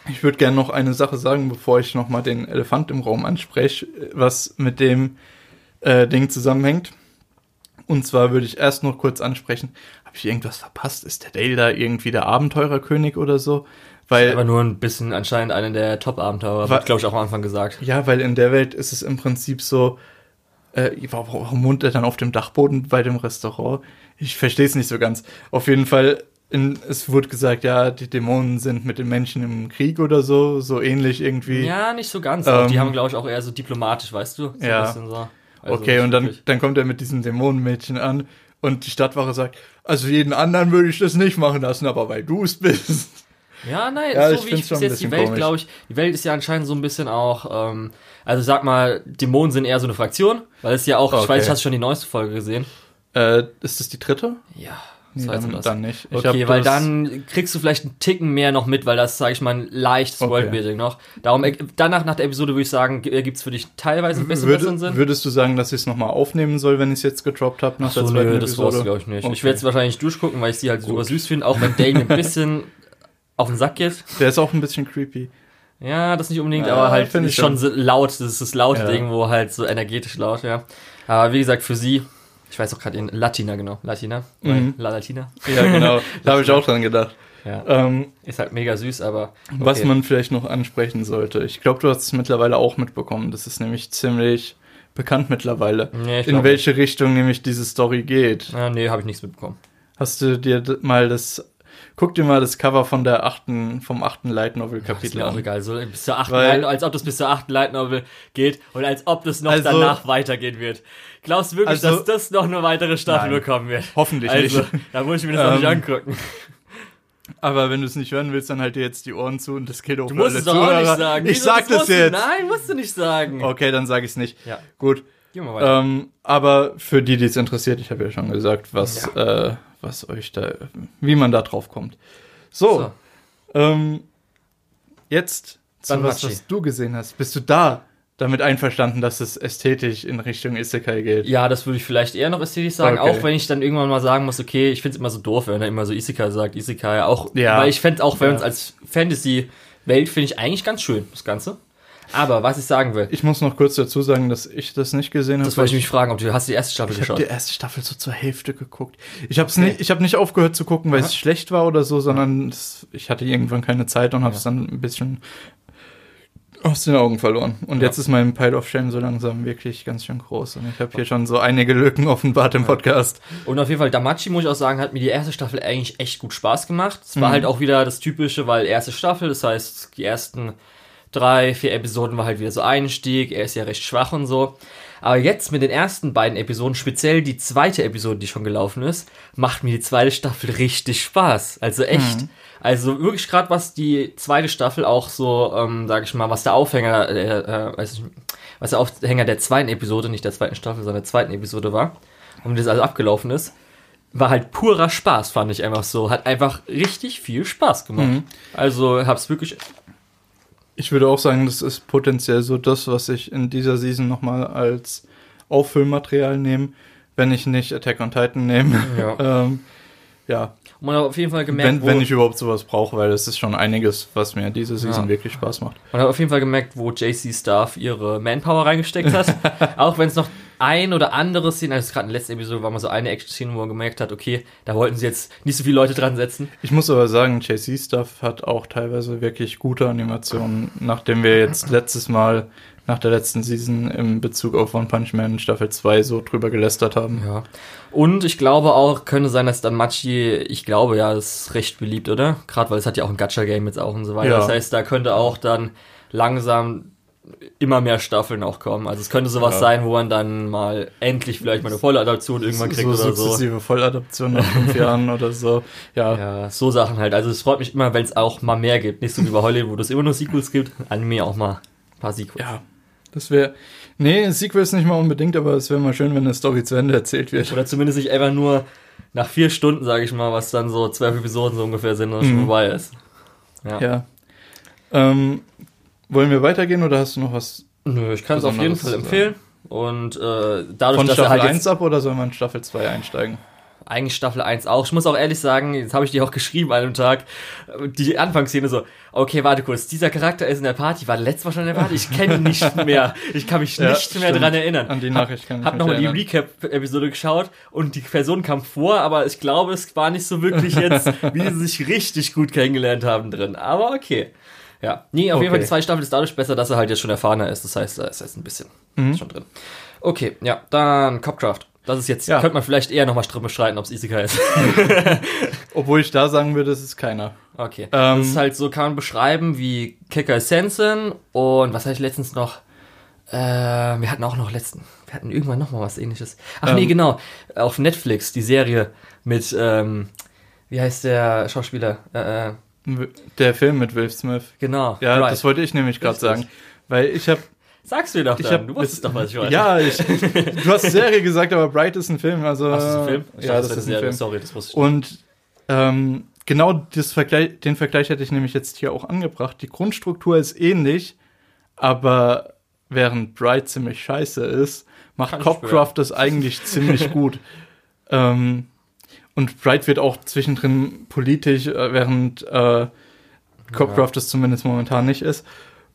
A: ich würde gerne noch eine Sache sagen, bevor ich noch mal den Elefant im Raum anspreche, was mit dem äh, Ding zusammenhängt. Und zwar würde ich erst noch kurz ansprechen, habe ich irgendwas verpasst? Ist der Dale da irgendwie der Abenteurerkönig oder so? Weil
B: aber nur ein bisschen anscheinend einer der Top-Abenteurer, wird glaube ich auch am Anfang gesagt.
A: Ja, weil in der Welt ist es im Prinzip so, äh, warum, warum wohnt er dann auf dem Dachboden bei dem Restaurant? Ich verstehe es nicht so ganz. Auf jeden Fall, in, es wurde gesagt, ja, die Dämonen sind mit den Menschen im Krieg oder so, so ähnlich irgendwie.
B: Ja, nicht so ganz.
A: Ähm,
B: die haben, glaube ich, auch eher so diplomatisch, weißt du? So
A: Ja.
B: ein bisschen so. Also
A: okay, und dann,
B: wirklich-
A: dann kommt er mit diesem Dämonenmädchen an und die Stadtwache sagt, also jeden anderen würde ich das nicht machen lassen, aber weil du es bist.
B: Ja, nein,
A: Ja, ich
B: so wie
A: find's
B: ich bis jetzt die Welt, glaube ich, die Welt ist ja anscheinend so ein bisschen auch, ähm, also sag mal, Dämonen sind eher so eine Fraktion, weil es ja auch, ich
A: Okay.
B: weiß, hast du schon die neueste Folge gesehen?
A: Äh, ist das die dritte?
B: Ja,
A: Nee, dann, dann nicht. Ich
B: Okay, weil dann kriegst du vielleicht einen Ticken mehr noch mit, weil das, sage ich mal, ein leichtes
A: Okay.
B: Worldbuilding noch. Darum, äh, danach, nach der Episode würde ich sagen, g- gibt's für dich teilweise ein bisschen besseren
A: Würde,
B: Sinn.
A: würdest du sagen, dass ich es nochmal aufnehmen soll, wenn ich es jetzt gedroppt habe nach
B: So,
A: der zweiten
B: nö, das brauchst glaube ich, nicht.
A: Okay.
B: Ich werde es wahrscheinlich durchgucken, weil ich sie halt super süß finde, auch wenn Dane ein bisschen auf den Sack geht.
A: Der ist auch ein bisschen creepy.
B: Ja, das nicht unbedingt,
A: Ja,
B: aber halt schon
A: schon.
B: so laut. Das ist das laute
A: Ja.
B: Ding, wo halt so energetisch laut, ja. Aber wie gesagt, für sie, ich weiß auch gerade ihren Latina, genau. Latina.
A: Mhm.
B: La Latina.
A: Ja, genau. da habe ich auch dran gedacht.
B: Ja.
A: Ähm,
B: Ist halt mega süß, aber. Okay.
A: Was man vielleicht noch ansprechen sollte. Ich glaube, du hast es mittlerweile auch mitbekommen. Das ist nämlich ziemlich bekannt mittlerweile.
B: Nee,
A: in welche Richtung nämlich diese Story geht.
B: Ja, nee, habe ich nichts mitbekommen.
A: Hast du dir mal das. Guck dir mal das Cover von der achten, vom achten Light Novel
B: Ist
A: Kapitel
B: mir auch
A: an.
B: egal. So bis zur achten
A: Weil-
B: Light, als ob das bis zur achten Light Novel geht und als ob das noch
A: Also-
B: danach weitergehen wird. Glaubst du wirklich,
A: Also-
B: dass das noch eine weitere Staffel
A: Nein.
B: bekommen wird?
A: Hoffentlich
B: Also,
A: nicht.
B: da muss ich mir das auch nicht
A: Ähm,
B: angucken.
A: Aber wenn du es nicht hören willst, dann halt dir jetzt die Ohren zu und das geht auch
B: Du
A: für
B: musst
A: alle
B: es doch auch nicht sagen.
A: Ich
B: Wieso,
A: sag das
B: du-
A: jetzt.
B: Nein, musst du nicht sagen.
A: Okay, dann sage ich es nicht.
B: Ja,
A: Gut.
B: gehen wir weiter.
A: Ähm, aber für die, die es interessiert, ich habe ja schon gesagt, was, äh, was euch da, wie man da drauf kommt. So,
B: So.
A: Ähm, jetzt zu
B: Dann
A: was, was du gesehen hast. Bist du da damit einverstanden, dass es ästhetisch in Richtung Isekai geht?
B: Ja, das würde ich vielleicht eher noch ästhetisch sagen,
A: Okay.
B: auch wenn ich dann irgendwann mal sagen muss, okay, ich finde es immer so doof, wenn er immer so Isekai sagt, Isekai auch,
A: Ja.
B: weil ich fände auch, wenn
A: Ja.
B: uns als Fantasy-Welt finde ich eigentlich ganz schön, das Ganze. Aber was ich sagen will,
A: Ich muss noch kurz dazu sagen, dass ich das nicht gesehen habe.
B: das wollte ich mich fragen, ob du hast die erste Staffel
A: Ich habe
B: geschaut.
A: die erste Staffel so zur Hälfte geguckt. Ich habe nicht, ich habe nicht aufgehört zu gucken, weil es schlecht war oder so, sondern es, ich hatte irgendwann keine Zeit und habe es dann ein bisschen aus den Augen verloren. Und
B: Ja.
A: jetzt ist mein Pile of Shame so langsam wirklich ganz schön groß. Und ich habe hier schon so einige Lücken offenbart im Podcast.
B: Und auf jeden Fall, Damachi, muss ich auch sagen, hat mir die erste Staffel eigentlich echt gut Spaß gemacht. Es war
A: Mhm.
B: halt auch wieder das Typische, weil erste Staffel, das heißt, die ersten drei, vier Episoden war halt wieder so Einstieg, er ist ja recht schwach und so. Aber jetzt mit den ersten beiden Episoden, speziell die zweite Episode, die schon gelaufen ist, macht mir die zweite Staffel richtig Spaß. Also echt. Also wirklich gerade was die zweite Staffel auch so, ähm, sag ich mal, was der Aufhänger, äh, äh, weiß ich, was der Aufhänger der zweiten Episode, nicht der zweiten Staffel, sondern der zweiten Episode war, und wie das also abgelaufen ist, war halt purer Spaß, fand ich einfach so. Hat einfach richtig viel Spaß gemacht.
A: Mhm.
B: Also hab's wirklich.
A: Ich würde auch sagen, das ist potenziell so das, was ich in dieser Season nochmal als Auffüllmaterial nehme, wenn ich nicht Attack on Titan nehme.
B: Ja.
A: ähm, ja,
B: Man hat auf jeden Fall gemerkt,
A: wenn,
B: wo,
A: wenn ich überhaupt sowas brauche, weil es ist schon einiges, was mir diese Season
B: Ja.
A: wirklich Spaß macht.
B: man hat auf jeden Fall gemerkt, wo JC Staff ihre Manpower reingesteckt hat. auch wenn es noch ein oder andere Szenen, also gerade in der letzten Episode war mal so eine Action-Szene, wo man gemerkt hat, okay, da wollten sie jetzt nicht so viele Leute dran setzen.
A: Ich muss aber sagen, JC Stuff hat auch teilweise wirklich gute Animationen, nachdem wir jetzt letztes Mal nach der letzten Season im Bezug auf One Punch Man Staffel 2 so drüber gelästert haben.
B: Ja. Und ich glaube auch, könnte sein, dass dann Machi, ich glaube ja, ist recht beliebt, oder? Gerade weil es hat ja auch ein Gacha-Game jetzt auch und so weiter.
A: Ja.
B: Das heißt, da könnte auch dann langsam immer mehr Staffeln auch kommen. Also es könnte sowas
A: Ja.
B: sein, wo man dann mal endlich vielleicht mal eine volle Adaption irgendwann kriegt
A: so
B: oder so.
A: sukzessive Volladaption nach fünf Jahren oder so. Ja,
B: Ja, so Sachen halt. Also es freut mich immer, wenn es auch mal mehr gibt. Nicht so wie bei Hollywood, wo es immer nur Sequels gibt. Anime auch mal ein paar Sequels.
A: ja. Das wäre. Nee, Sequels nicht mal unbedingt, aber es wäre mal schön, wenn eine Story zu Ende erzählt wird.
B: Oder zumindest nicht einfach nur nach vier Stunden, sage ich mal, was dann so zwölf Episoden so ungefähr sind und schon
A: Mhm.
B: vorbei ist. Ja.
A: Ja. Ähm, wollen wir weitergehen oder hast du noch was
B: Nö, ich kann es auf jeden Fall empfehlen. Und äh, dadurch,
A: von
B: dass er
A: Staffel
B: halt
A: 1
B: jetzt
A: ab oder soll man Staffel 2 einsteigen?
B: eigentlich Staffel 1 auch, ich muss auch ehrlich sagen, jetzt habe ich dir auch geschrieben an einem Tag, die Anfangsszene so, okay, warte kurz, dieser Charakter ist in der Party, war letztes Mal schon in der Party, ich kenne ihn nicht mehr, ich kann mich
A: Ja,
B: nicht mehr dran erinnern.
A: An die Nachricht kann ich
B: Hab nochmal die. Recap-Episode geschaut und die Person kam vor, aber ich glaube, es war nicht so wirklich jetzt, wie sie sich richtig gut kennengelernt haben drin. Aber okay. Ja. Nee, auf jeden Fall
A: Okay.
B: die zweite Staffel ist dadurch besser, dass er halt jetzt schon erfahrener ist. Das heißt, da ist jetzt ein bisschen
A: Mhm.
B: schon drin. Okay, ja, dann Copcraft. Das ist jetzt,
A: Ja.
B: könnte man vielleicht eher nochmal streiten, ob es Isekai ist.
A: Obwohl ich da sagen würde, es ist keiner.
B: Okay.
A: Ähm,
B: das ist halt so, kann man beschreiben wie Kekai Sensen und was hatte ich letztens noch? Äh, wir hatten auch noch letzten, wir hatten irgendwann noch mal was ähnliches. Ach nee,
A: Ähm,
B: genau. Auf Netflix, die Serie mit, ähm, wie heißt der Schauspieler? Äh, äh,
A: Der Film mit Will Smith.
B: genau.
A: Ja,
B: Bright.
A: das wollte ich nämlich gerade sagen. Weil ich habe
B: Sagst du dir doch
A: ich hab
B: du wusstest doch, was ich wollte.
A: Ja, ich, du hast Serie gesagt, aber Bright ist ein Film. Also,
B: Ach, das ist ein Film? Ich
A: ja,
B: dachte,
A: das
B: wäre
A: ist ein
B: Serie.
A: Film.
B: Sorry, das wusste ich
A: Und ähm, genau das Vergleich, den Vergleich hätte ich nämlich jetzt hier auch angebracht. Die Grundstruktur ist ähnlich, aber während Bright ziemlich scheiße ist, macht Copcraft das eigentlich ziemlich gut. Ähm, und Bright wird auch zwischendrin politisch, äh, während äh, Copcraft es zumindest momentan nicht ist.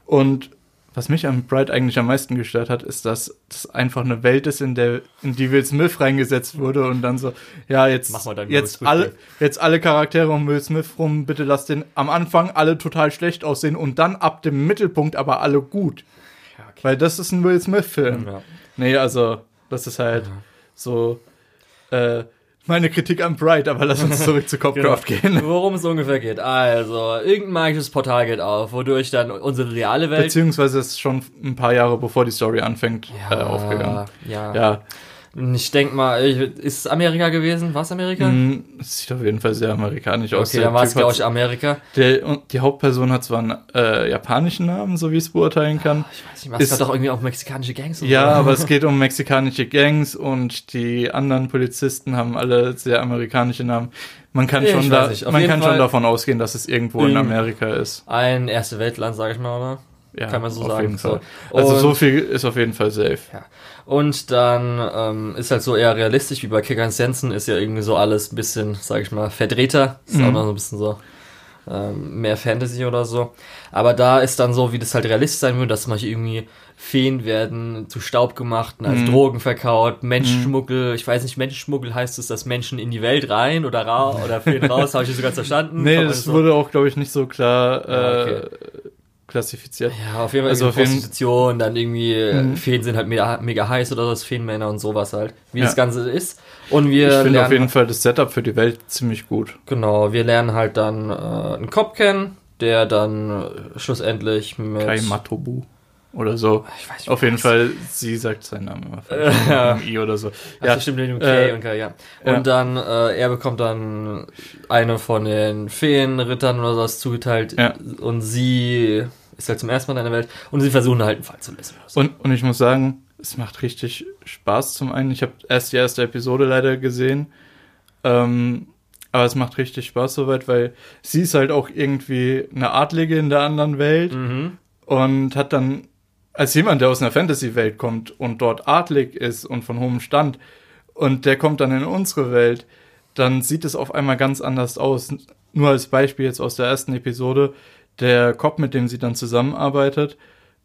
A: Und was mich an Bright eigentlich am meisten gestört hat, ist, dass das einfach eine Welt ist, in der in die Will Smith reingesetzt wurde und dann so, ja, jetzt, jetzt alle, jetzt alle Charaktere um Will Smith rum, bitte lass den am Anfang alle total schlecht aussehen und dann ab dem Mittelpunkt aber alle gut.
B: Ja, okay.
A: Weil das ist ein Will Smith-Film.
B: Ja.
A: Nee, also, das ist halt so, äh, meine Kritik an Bright, aber lass uns zurück zu Copcraft gehen.
B: Worum es ungefähr geht. Also, irgendein magisches Portal geht auf, wodurch dann unsere reale Welt.
A: Beziehungsweise ist schon ein paar Jahre bevor die Story anfängt, äh, aufgegangen.
B: Ja.
A: Ja,
B: Ich denke mal, ist es Amerika gewesen? War es Amerika?
A: es sieht auf jeden Fall sehr amerikanisch aus.
B: Okay, dann war es, glaube ich, Amerika.
A: Der, und die Hauptperson hat zwar einen äh, japanischen Namen, so wie ich es beurteilen kann.
B: Ich weiß nicht, es
A: Ist-
B: doch irgendwie auch mexikanische Gangs.
A: Ja,
B: so.
A: aber es geht um mexikanische Gangs und die anderen Polizisten haben alle sehr amerikanische Namen. Man kann
B: Ich
A: schon, da, man kann
B: Fall-
A: schon davon ausgehen, dass es irgendwo in. Amerika ist.
B: Ein erste Weltland, sage ich mal, oder?
A: Ja,
B: Kann man so sagen. So.
A: Also so viel ist auf jeden Fall safe.
B: Ja. Und dann ähm, ist halt so eher realistisch, wie bei Kicker Sensen ist ja irgendwie so alles ein bisschen, sag ich mal, verdrehter. Ist auch
A: Mhm.
B: noch so ein bisschen so ähm, mehr Fantasy oder so. Aber da ist dann so, wie das halt realistisch sein würde, dass Beispiel irgendwie Feen werden zu Staub gemacht und als
A: Mhm.
B: Drogen verkaut, Menschenschmuggel, ich weiß nicht, Menschenschmuggel heißt es, dass Menschen in die Welt rein oder ra oder Feen raus, habe ich das sogar verstanden.
A: Nee, das
B: so-
A: wurde auch, glaube ich, nicht so klar
B: Ja,
A: äh, klassifiziert.
B: Ja, auf jeden Fall
A: Also auf
B: Prostitution, dann irgendwie äh,
A: Mhm.
B: Feen sind halt mega, mega heiß oder so, Feenmänner und sowas halt, wie
A: Ja.
B: das Ganze ist. Und wir
A: Ich finde
B: lernen,
A: auf jeden Fall das Setup für die Welt ziemlich gut.
B: genau, wir lernen halt dann äh, einen Cop kennen, der dann äh, schlussendlich mit
A: Kai Matobu oder so.
B: ich weiß nicht,
A: Auf jeden
B: das-
A: Fall, sie sagt seinen Namen immer falsch.
B: Ja.
A: I oder so.
B: Ach,
A: Ja,
B: das stimmt mit dem K
A: äh,
B: und K, ja.
A: ja.
B: Und dann, äh, er bekommt dann eine von den Feenrittern oder sowas zugeteilt
A: Ja.
B: und sie ist halt zum ersten Mal in der Welt und sie versuchen halt einen Fall zu lösen.
A: Und, und ich muss sagen, es macht richtig Spaß zum einen. Ich habe erst die erste Episode leider gesehen. Ähm, aber es macht richtig Spaß soweit, weil sie ist halt auch irgendwie eine Adlige in der anderen Welt
B: Mhm.
A: und hat dann, als jemand, der aus einer Fantasy-Welt kommt und dort adlig ist und von hohem Stand und der kommt dann in unsere Welt, dann sieht es auf einmal ganz anders aus. Nur als Beispiel jetzt aus der ersten Episode, der Cop, mit dem sie dann zusammenarbeitet,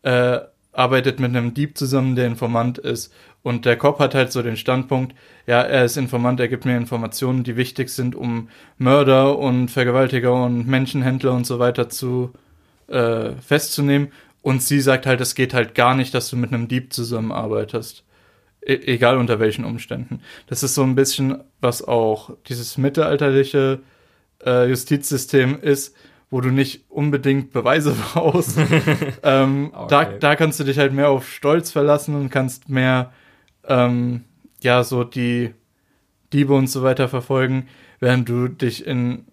A: äh, arbeitet mit einem Dieb zusammen, der Informant ist. Und der Cop hat halt so den Standpunkt, ja, er ist Informant, er gibt mir Informationen, die wichtig sind, um Mörder und Vergewaltiger und Menschenhändler und so weiter zu äh, festzunehmen. Und sie sagt halt, es geht halt gar nicht, dass du mit einem Dieb zusammenarbeitest. E egal unter welchen Umständen. Das ist so ein bisschen, was auch dieses mittelalterliche äh, Justizsystem ist, wo du nicht unbedingt Beweise brauchst. ähm, da,
B: Okay.
A: da kannst du dich halt mehr auf Stolz verlassen und kannst mehr, ähm, ja, so die Diebe und so weiter verfolgen, während du dich in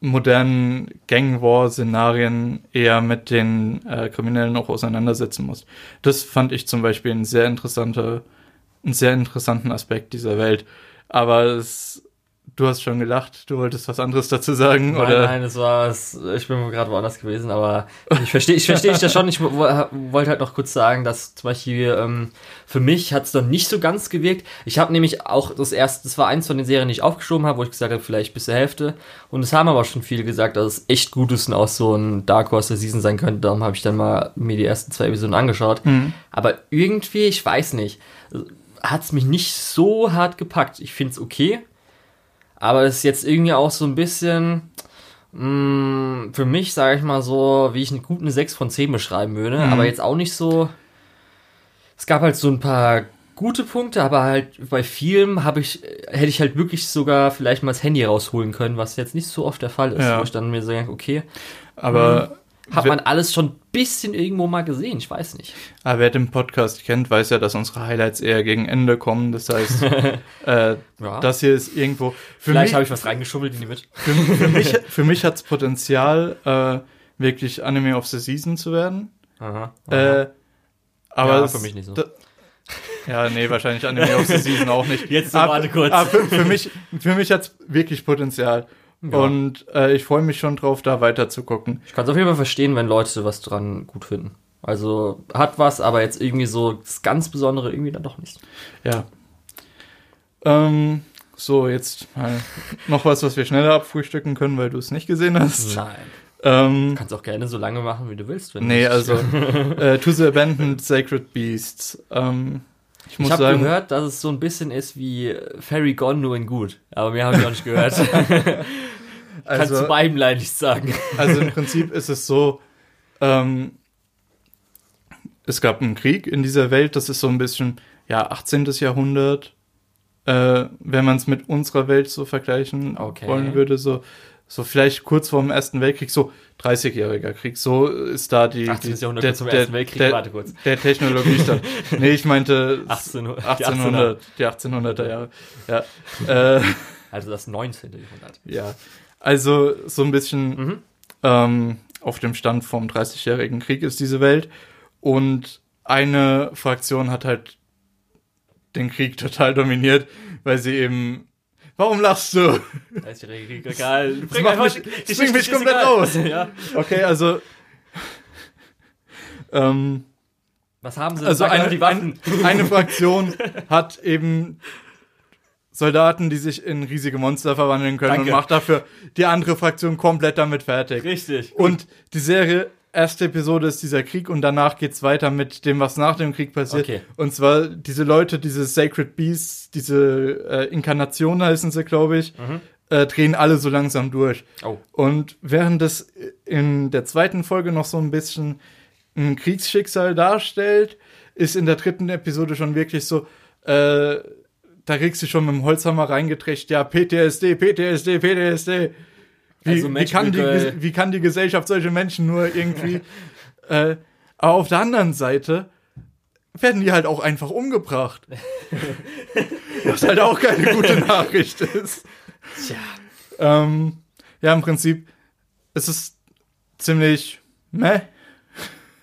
A: modernen Gang-War-Szenarien eher mit den äh, Kriminellen auch auseinandersetzen musst. Das fand ich zum Beispiel ein sehr interessanter, einen sehr interessanten Aspekt dieser Welt. Aber es, du hast schon gelacht, du wolltest was anderes dazu sagen,
B: Nein,
A: oder?
B: nein, es war, es, ich bin gerade woanders gewesen, aber ich verstehe, ich verstehe dich das schon. Ich wo- wollte halt noch kurz sagen, dass zum Beispiel ähm, für mich hat es dann nicht so ganz gewirkt. Ich habe nämlich auch das erste, das war eins von den Serien, die ich aufgeschoben habe, wo ich gesagt habe, vielleicht bis zur Hälfte. Und es haben aber schon viele gesagt, dass es echt gut ist und auch so ein Dark Horse der Season sein könnte. Darum habe ich dann mal mir die ersten zwei Episoden angeschaut.
A: Mhm.
B: Aber irgendwie, ich weiß nicht, hat es mich nicht so hart gepackt. Ich finde es okay. Aber es ist jetzt irgendwie auch so ein bisschen, mh, für mich, sage ich mal so, wie ich eine gute 6 von 10 beschreiben würde.
A: Mhm.
B: Aber jetzt auch nicht so. Es gab halt so ein paar gute Punkte, aber halt bei vielem habe ich, hätte ich halt wirklich sogar vielleicht mal das Handy rausholen können, was jetzt nicht so oft der Fall ist.
A: Ja.
B: Wo ich dann mir so denke, okay,
A: Aber,
B: hat
A: wer,
B: man alles schon bisschen irgendwo mal gesehen, ich weiß nicht.
A: aber wer den Podcast kennt, weiß ja, dass unsere Highlights eher gegen Ende kommen. Das heißt, äh,
B: Ja.
A: das hier ist irgendwo. Für
B: vielleicht habe ich was reingeschummelt in die mit.
A: für, für mich, für mich hat es Potenzial, äh, wirklich Anime of the Season zu werden.
B: Aha.
A: Äh, aber
B: Ja,
A: es-
B: für mich nicht so.
A: da- ja, nee, wahrscheinlich Anime of the Season auch nicht.
B: Jetzt so, warte kurz.
A: Aber für, für mich, für mich hat's wirklich Potenzial.
B: Ja.
A: Und äh, ich freue mich schon drauf, da weiter zu gucken.
B: Ich kann es auf jeden Fall verstehen, wenn Leute was dran gut finden. Also hat was, aber jetzt irgendwie so das ganz Besondere irgendwie dann doch nicht.
A: Ja. Ähm, so, jetzt mal noch was, was wir schneller abfrühstücken können, weil du es nicht gesehen hast.
B: Nein.
A: Ähm,
B: Kannst auch gerne so lange machen, wie du willst. Wenn
A: nee,
B: nicht.
A: also äh, To the Abandoned Sacred Beasts. Ähm, ich
B: Ich habe gehört, dass es so ein bisschen ist wie Fairy Gone, nur in gut. Aber mehr habe ich auch nicht gehört. Kannst
A: also,
B: zu beiden leider nichts sagen.
A: Also im Prinzip ist es so, ähm, es gab einen Krieg in dieser Welt, das ist so ein bisschen, ja, 18. Jahrhundert, äh, wenn man es mit unserer Welt so vergleichen
B: Okay.
A: wollen würde, so, so vielleicht kurz vor dem Ersten Weltkrieg, so 30-jähriger Krieg, so ist da die,
B: 18.
A: die
B: Jahrhundert zum Ersten Weltkrieg,
A: der,
B: warte kurz.
A: der Technologiestand. nee, ich meinte
B: 1800, die
A: 1800, die 1800er Jahre. Ja, äh,
B: Also das 19. Jahrhundert.
A: ja, also so ein bisschen
B: Mhm.
A: ähm, auf dem Stand vom 30-jährigen Krieg ist diese Welt. Und eine Fraktion hat halt den Krieg total dominiert, weil sie eben. Warum lachst du?
B: 30-jährige Krieg, egal.
A: Das macht mich- das bringt mich komplett raus.
B: Ja.
A: Okay, also. Ähm,
B: Was haben sie?
A: also eine,
B: die Waffen.
A: ein, eine Fraktion hat eben Soldaten, die sich in riesige Monster verwandeln können
B: Danke.
A: und macht dafür die andere Fraktion komplett damit fertig.
B: Richtig.
A: Und die Serie, erste Episode ist dieser Krieg und danach geht's weiter mit dem, was nach dem Krieg passiert.
B: Okay.
A: Und zwar diese Leute, diese Sacred Beasts, diese äh, Inkarnationen heißen sie, glaube ich, äh, drehen alle so langsam durch.
B: Oh.
A: Und während das in der zweiten Folge noch so ein bisschen ein Kriegsschicksal darstellt, ist in der dritten Episode schon wirklich so, äh, da kriegst du schon mit dem Holzhammer reingedrecht, ja, PTSD, PTSD, PTSD. Wie,
B: Also
A: wie, kann die, wie kann die Gesellschaft solche Menschen nur irgendwie. äh, aber auf der anderen Seite werden die halt auch einfach umgebracht. Was halt auch keine gute Nachricht ist.
B: Tja.
A: Ähm, ja, im Prinzip ist es ziemlich meh.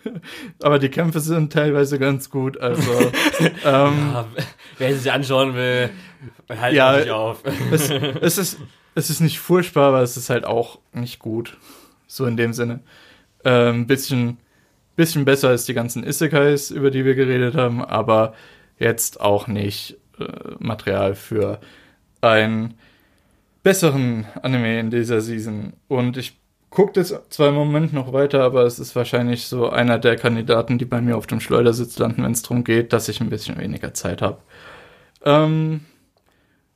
A: Aber die Kämpfe sind teilweise ganz gut. Also, ähm,
B: Ja, wer sich anschauen will, halt
A: Ja.
B: nicht auf.
A: es, es, ist, es ist nicht furchtbar, aber es ist halt auch nicht gut. So in dem Sinne. Ähm, bisschen, bisschen besser als die ganzen Isekais, über die wir geredet haben, aber jetzt auch nicht äh, Material für einen besseren Anime in dieser Season. Und ich gucke das zwar im Moment noch weiter, aber es ist wahrscheinlich so einer der Kandidaten, die bei mir auf dem Schleudersitz landen, wenn es darum geht, dass ich ein bisschen weniger Zeit habe. Ähm,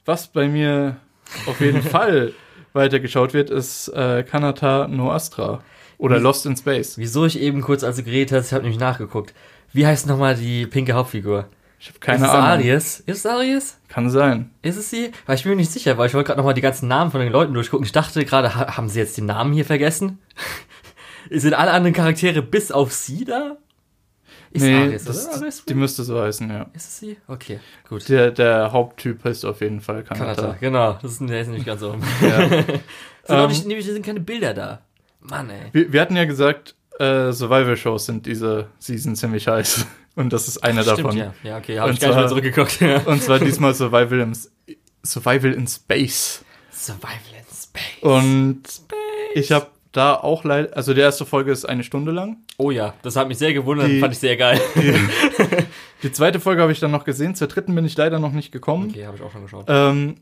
A: was bei mir auf jeden Fall weitergeschaut wird, ist äh, Kanata no Astra oder
B: Wie-
A: Lost in Space.
B: Wieso ich eben kurz, als du geredet hast, ich habe nämlich nachgeguckt. Wie heißt nochmal die pinke Hauptfigur?
A: Ich habe keine
B: ist es
A: Ahnung.
B: Aries? Ist es Aries?
A: Kann sein.
B: Ist es sie? Weil ich bin mir nicht sicher, weil ich wollte gerade nochmal die ganzen Namen von den Leuten durchgucken. Ich dachte gerade, ha haben sie jetzt den Namen hier vergessen? Sind alle anderen Charaktere bis auf sie da? Ist
A: nee,
B: Aries,
A: das,
B: oder? Aries?
A: die müsste so heißen, ja.
B: Ist es sie? Okay, gut.
A: Der, der Haupttyp heißt auf jeden Fall
B: Kanata,
A: Kanata.
B: genau. Das ist, der ist nicht ganz so.
A: Ja.
B: sind
A: Ähm,
B: nicht, nämlich sind keine Bilder da. Mann, ey.
A: wir, wir hatten ja gesagt, äh, Survival-Shows sind diese Season ziemlich heiß. Und das ist eine
B: Stimmt,
A: davon.
B: ja. Ja, okay, habe ich gar nicht mehr
A: zwar-
B: zurückgeguckt. Ja.
A: Und zwar diesmal Survival, im, Survival in Space.
B: Survival in Space.
A: Und ich habe da auch leider, also die erste Folge ist eine Stunde lang.
B: Oh ja, das hat mich sehr gewundert,
A: Die-
B: fand ich sehr geil.
A: Die zweite Folge habe ich dann noch gesehen, zur dritten bin ich leider noch nicht gekommen.
B: Okay, habe ich auch schon geschaut.
A: Ähm,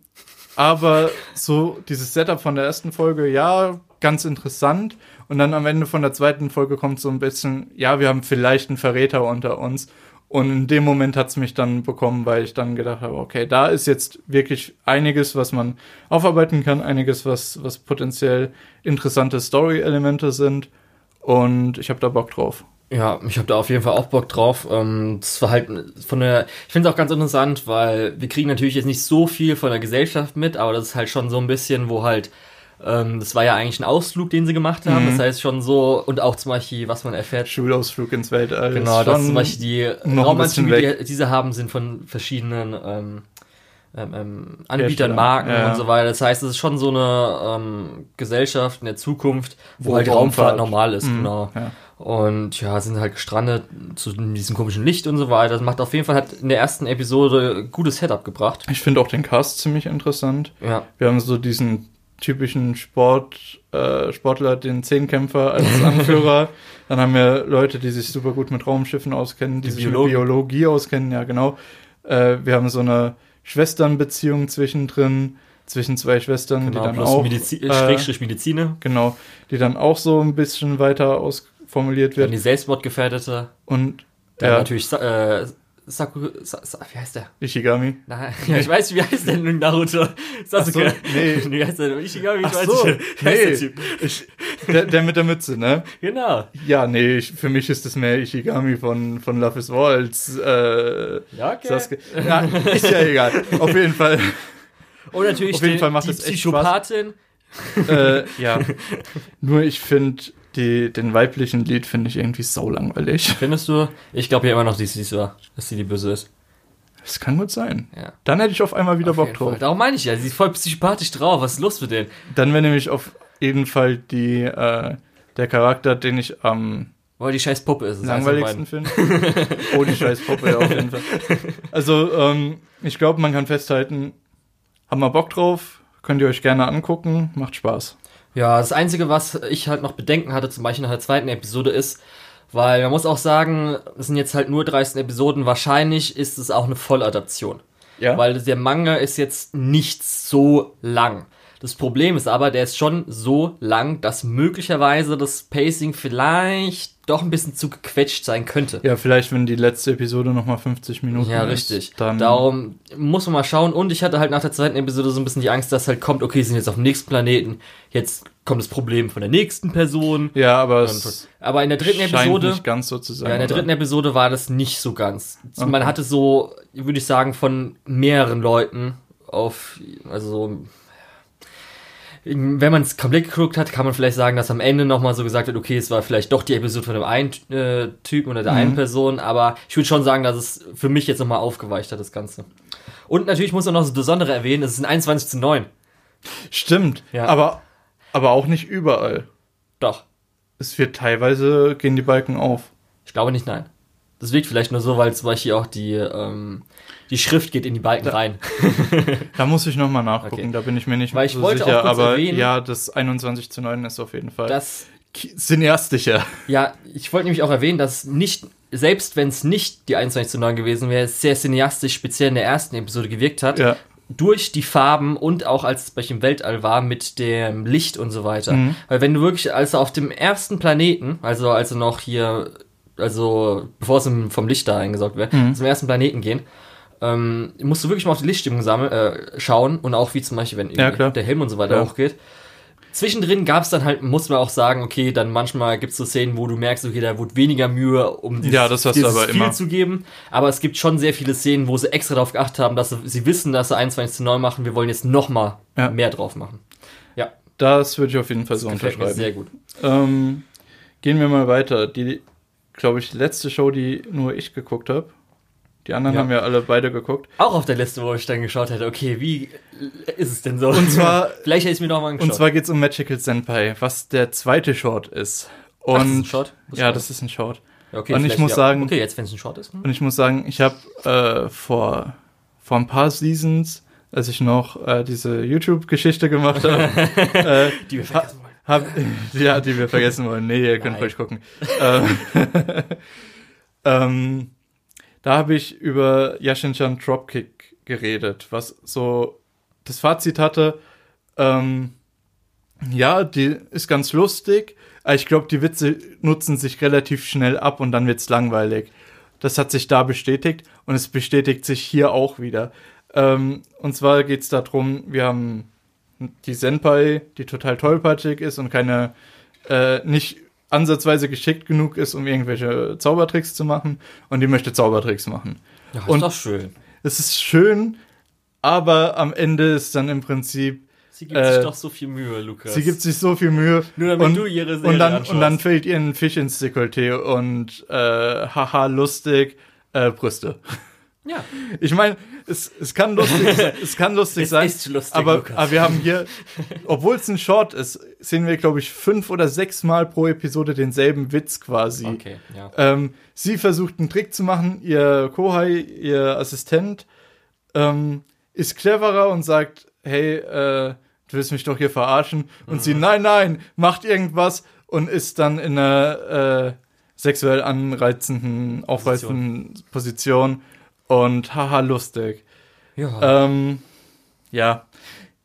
A: aber so dieses Setup von der ersten Folge, ja, ganz interessant. Und dann am Ende von der zweiten Folge kommt so ein bisschen, ja, wir haben vielleicht einen Verräter unter uns. Und in dem Moment hat es mich dann bekommen, weil ich dann gedacht habe, okay, da ist jetzt wirklich einiges, was man aufarbeiten kann, einiges, was, was potenziell interessante Story-Elemente sind. Und ich habe da Bock drauf.
B: Ja, ich habe da auf jeden Fall auch Bock drauf. Ähm, das war halt von der, ich finde es auch ganz interessant, weil wir kriegen natürlich jetzt nicht so viel von der Gesellschaft mit, aber das ist halt schon so ein bisschen, wo halt, ähm, das war ja eigentlich ein Ausflug, den sie gemacht haben.
A: Mhm.
B: Das heißt schon so, und auch zum Beispiel, was man erfährt,
A: Schulausflug ins Weltall.
B: genau,
A: schon
B: zum Beispiel die Raumanzüge, die diese haben, sind von verschiedenen ähm, ähm, ähm, Anbietern. Marken
A: ja.
B: und so weiter. Das heißt, es ist schon so eine ähm, Gesellschaft in der Zukunft, wo,
A: Wo
B: halt
A: Raumfahrt-
B: Raumfahrt normal ist,
A: Mhm,
B: genau.
A: ja.
B: Und ja, sind halt gestrandet zu diesem komischen Licht und so weiter. Das macht auf jeden Fall, hat in der ersten Episode gutes Setup gebracht.
A: Ich finde auch den Cast ziemlich interessant.
B: Ja.
A: Wir haben so diesen typischen Sport, äh, Sportler, den Zehnkämpfer als Anführer. Dann haben wir Leute, die sich super gut mit Raumschiffen auskennen, die,
B: Die
A: sich
B: Biologen.
A: mit Biologie auskennen, ja genau. Äh, wir haben so eine Schwesternbeziehung zwischendrin, zwischen zwei Schwestern,
B: Genau,
A: die dann auch,
B: Medizi
A: äh,
B: Schrägstrich Mediziner.
A: genau, die dann auch so ein bisschen weiter ausformuliert
B: Dann
A: wird.
B: die Selbstmordgefährdete.
A: Und
B: Dann
A: ja,
B: natürlich äh, Saku, Sa Sa wie heißt der?
A: Ishigami.
B: Nein, ja, ich weiß, wie heißt der in Naruto? Sasuke.
A: So, nee.
B: Wie heißt der? Ishigami, ich
A: Ach
B: weiß
A: so,
B: nicht. Wie heißt der
A: nee,
B: Typ?
A: ich, der, der mit der Mütze, ne?
B: Genau.
A: Ja, nee, ich, für mich ist es mehr Ishigami von, von Love is War als äh,
B: Ja, okay.
A: Sasuke. Ja, ist ja egal. Auf jeden Fall.
B: Und natürlich
A: Auf jeden
B: die,
A: Fall macht
B: die
A: das echt
B: Psychopathin.
A: Äh, ja. Nur ich finde den weiblichen Lied finde ich irgendwie saulangweilig.
B: Findest du? Ich glaube ja immer noch, dass sie war, dass sie die Böse ist.
A: Das kann gut sein.
B: Ja.
A: Dann hätte ich auf einmal wieder
B: Auf
A: Bock drauf.
B: Fall. Darum meine ich ja, sie ist voll psychopathisch drauf. Was ist los mit denen?
A: Dann wäre nämlich auf jeden Fall die, äh, der Charakter, den ich am
B: Weil die scheiß Puppe ist.
A: langweiligsten finde. oh, die scheiß Puppe, ja, auf jeden Fall. Also, ähm, ich glaube, man kann festhalten, haben wir Bock drauf, könnt ihr euch gerne angucken, macht Spaß.
B: Ja, das Einzige, was ich halt noch Bedenken hatte, zum Beispiel nach der zweiten Episode, ist, weil man muss auch sagen, es sind jetzt halt nur 13 Episoden. Wahrscheinlich ist es auch eine Volladaption.
A: Ja?
B: Weil der Manga ist jetzt nicht so lang. Das Problem ist aber, der ist schon so lang, dass möglicherweise das Pacing vielleicht doch ein bisschen zu gequetscht sein könnte.
A: ja, vielleicht, wenn die letzte Episode nochmal 50 Minuten
B: Ja,
A: ist,
B: richtig.
A: Dann,
B: Darum muss man mal schauen. Und ich hatte halt nach der zweiten Episode so ein bisschen die Angst, dass halt kommt, okay, sie sind jetzt auf dem nächsten Planeten. Jetzt kommt das Problem von der nächsten Person.
A: ja, aber es
B: Aber in der dritten Episode.
A: nicht ganz so zu sein.
B: Ja, in der
A: oder?
B: dritten Episode war das nicht so ganz.
A: Okay.
B: Man hatte so, würde ich sagen, von mehreren Leuten auf, also so, wenn man es komplett geguckt hat, kann man vielleicht sagen, dass am Ende nochmal so gesagt wird, okay, es war vielleicht doch die Episode von dem einen äh, Typen oder der
A: Mhm.
B: einen Person, aber ich würde schon sagen, dass es für mich jetzt nochmal aufgeweicht hat, das Ganze. Und natürlich muss man noch das Besondere erwähnen, es ist ein 21 zu 9.
A: Stimmt,
B: Ja.
A: aber, aber auch nicht überall.
B: Doch.
A: Es wird teilweise, gehen die Balken auf.
B: Ich glaube nicht, nein. Das wirkt vielleicht nur so, weil zum Beispiel auch die, ähm, die Schrift geht in die Balken rein.
A: Da muss ich nochmal nachgucken,
B: Okay.
A: da bin ich mir nicht
B: Weil ich
A: so
B: wollte
A: sicher,
B: auch kurz
A: aber
B: erwähnen-
A: ja, das 21 zu 9 ist auf jeden Fall
B: Das
A: cineastischer.
B: Ja, ich wollte nämlich auch erwähnen, dass nicht, selbst wenn es nicht die 21 zu 9 gewesen wäre, es sehr cineastisch speziell in der ersten Episode gewirkt hat.
A: Ja.
B: Durch die Farben und auch als es bei im Weltall war mit dem Licht und so weiter.
A: Mhm.
B: Weil wenn du wirklich, also auf dem ersten Planeten, also als sie noch hier, also bevor es vom Licht da eingesaugt wird,
A: Mhm.
B: zum ersten Planeten gehen, ähm, musst du wirklich mal auf die Lichtstimmung sammeln, äh, schauen und auch wie zum Beispiel, wenn
A: Ja,
B: der Helm und so weiter
A: Ja.
B: hochgeht. Zwischendrin gab es dann halt, muss man auch sagen, okay, dann manchmal gibt es so Szenen, wo du merkst, okay, da wurde weniger Mühe, um dieses,
A: Ja, das hast
B: dieses
A: aber immer.
B: zu geben. Aber es gibt schon sehr viele Szenen, wo sie extra darauf geachtet haben, dass sie, sie wissen, dass sie 21 zu 9 machen, wir wollen jetzt noch mal
A: Ja.
B: mehr drauf machen. Ja,
A: Das würde ich auf jeden Fall so unterschreiben.
B: sehr gut.
A: Ähm, gehen wir mal weiter. Die, glaube ich, letzte Show, die nur ich geguckt habe. Die anderen
B: Ja.
A: haben ja alle beide geguckt.
B: Auch auf der Liste, wo ich dann geschaut hätte, okay, wie ist es denn so?
A: Und zwar,
B: Vielleicht hätte ich es mir noch mal angeschaut.
A: und zwar geht es um Magical Senpai, was der zweite Short ist. Und
B: Ach, das ist ein Short?
A: ja, das ist ein Short.
B: Ja, okay,
A: und ich muss
B: ja.
A: sagen-
B: Okay, jetzt, wenn es ein Short ist. hm?
A: Und ich muss sagen, ich habe äh, vor, vor ein paar Seasons, als ich noch äh, diese YouTube-Geschichte gemacht habe, äh,
B: Die wir vergessen.
A: Hab, ja, die wir vergessen wollen. Nee, ihr könnt
B: Nein.
A: ruhig gucken. ähm, ähm, da habe ich über Yashin-chan Dropkick geredet, was so das Fazit hatte, ähm, ja, die ist ganz lustig, aber ich glaube, die Witze nutzen sich relativ schnell ab und dann wird's langweilig. Das hat sich da bestätigt und es bestätigt sich hier auch wieder. Ähm, und zwar geht's darum, wir haben die Senpai, die total tollpatschig ist und keine, äh, nicht ansatzweise geschickt genug ist, um irgendwelche Zaubertricks zu machen und die möchte Zaubertricks machen.
B: Ja, ist
A: Und-
B: doch schön.
A: Es ist schön, aber am Ende ist dann im Prinzip,
B: Sie gibt
A: Äh,
B: sich doch so viel Mühe, Lukas.
A: sie gibt sich so viel Mühe
B: Nur damit
A: und,
B: du ihre Serie
A: und dann
B: anschaust.
A: und dann fällt ihr ein Fisch ins Dekolleté und äh, haha lustig äh, Brüste.
B: Ja.
A: Ich meine, es, es kann lustig sein, es kann lustig
B: Es
A: sein,
B: ist lustig,
A: aber, aber wir haben hier, obwohl es ein Short ist, sehen wir glaube ich fünf oder sechs Mal pro Episode denselben Witz quasi.
B: Okay, ja.
A: Ähm, sie versucht einen Trick zu machen, ihr Kohai, ihr Assistent, ähm, ist cleverer und sagt, hey, äh, du willst mich doch hier verarschen. Und sie, nein, nein, macht irgendwas und ist dann in einer äh, sexuell anreizenden, aufreizenden Position. Und haha, lustig.
B: ja.
A: Ähm, ja,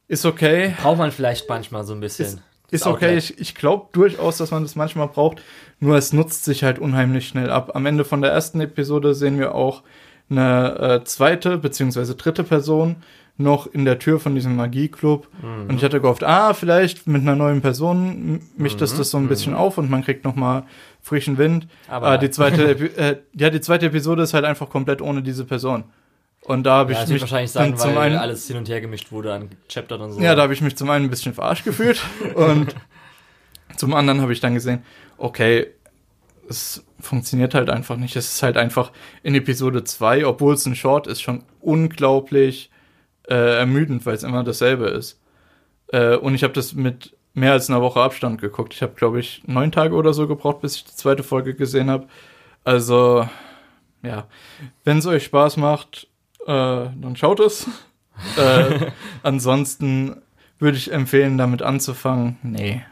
A: ist okay.
B: Braucht man vielleicht manchmal so ein bisschen.
A: Ist, ist okay, ich, ich glaube durchaus, dass man das manchmal braucht, nur es nutzt sich halt unheimlich schnell ab. Am Ende von der ersten Episode sehen wir auch eine äh, zweite beziehungsweise dritte Person noch in der Tür von diesem Magieclub.
B: Mhm.
A: Und ich hatte gehofft, ah, vielleicht mit einer neuen Person mischt das das so ein bisschen auf und man kriegt noch mal frischen Wind.
B: Aber nein.
A: die zweite, äh, ja, die zweite Episode ist halt einfach komplett ohne diese Person. Und da habe
B: ja,
A: ich mich
B: wahrscheinlich sein,
A: zum
B: weil
A: einen
B: alles hin und her gemischt wurde an Chaptern und so.
A: ja, da habe ich mich zum einen ein bisschen verarscht gefühlt und zum anderen habe ich dann gesehen, okay, es funktioniert halt einfach nicht. Es ist halt einfach in Episode 2, obwohl es ein Short ist, schon unglaublich äh, ermüdend, weil es immer dasselbe ist. Äh, und ich habe das mit mehr als einer Woche Abstand geguckt. Ich habe, glaube ich, neun Tage oder so gebraucht, bis ich die zweite Folge gesehen habe. Also, ja, wenn es euch Spaß macht, äh, dann schaut es. äh, ansonsten würde ich empfehlen, damit anzufangen. Nee.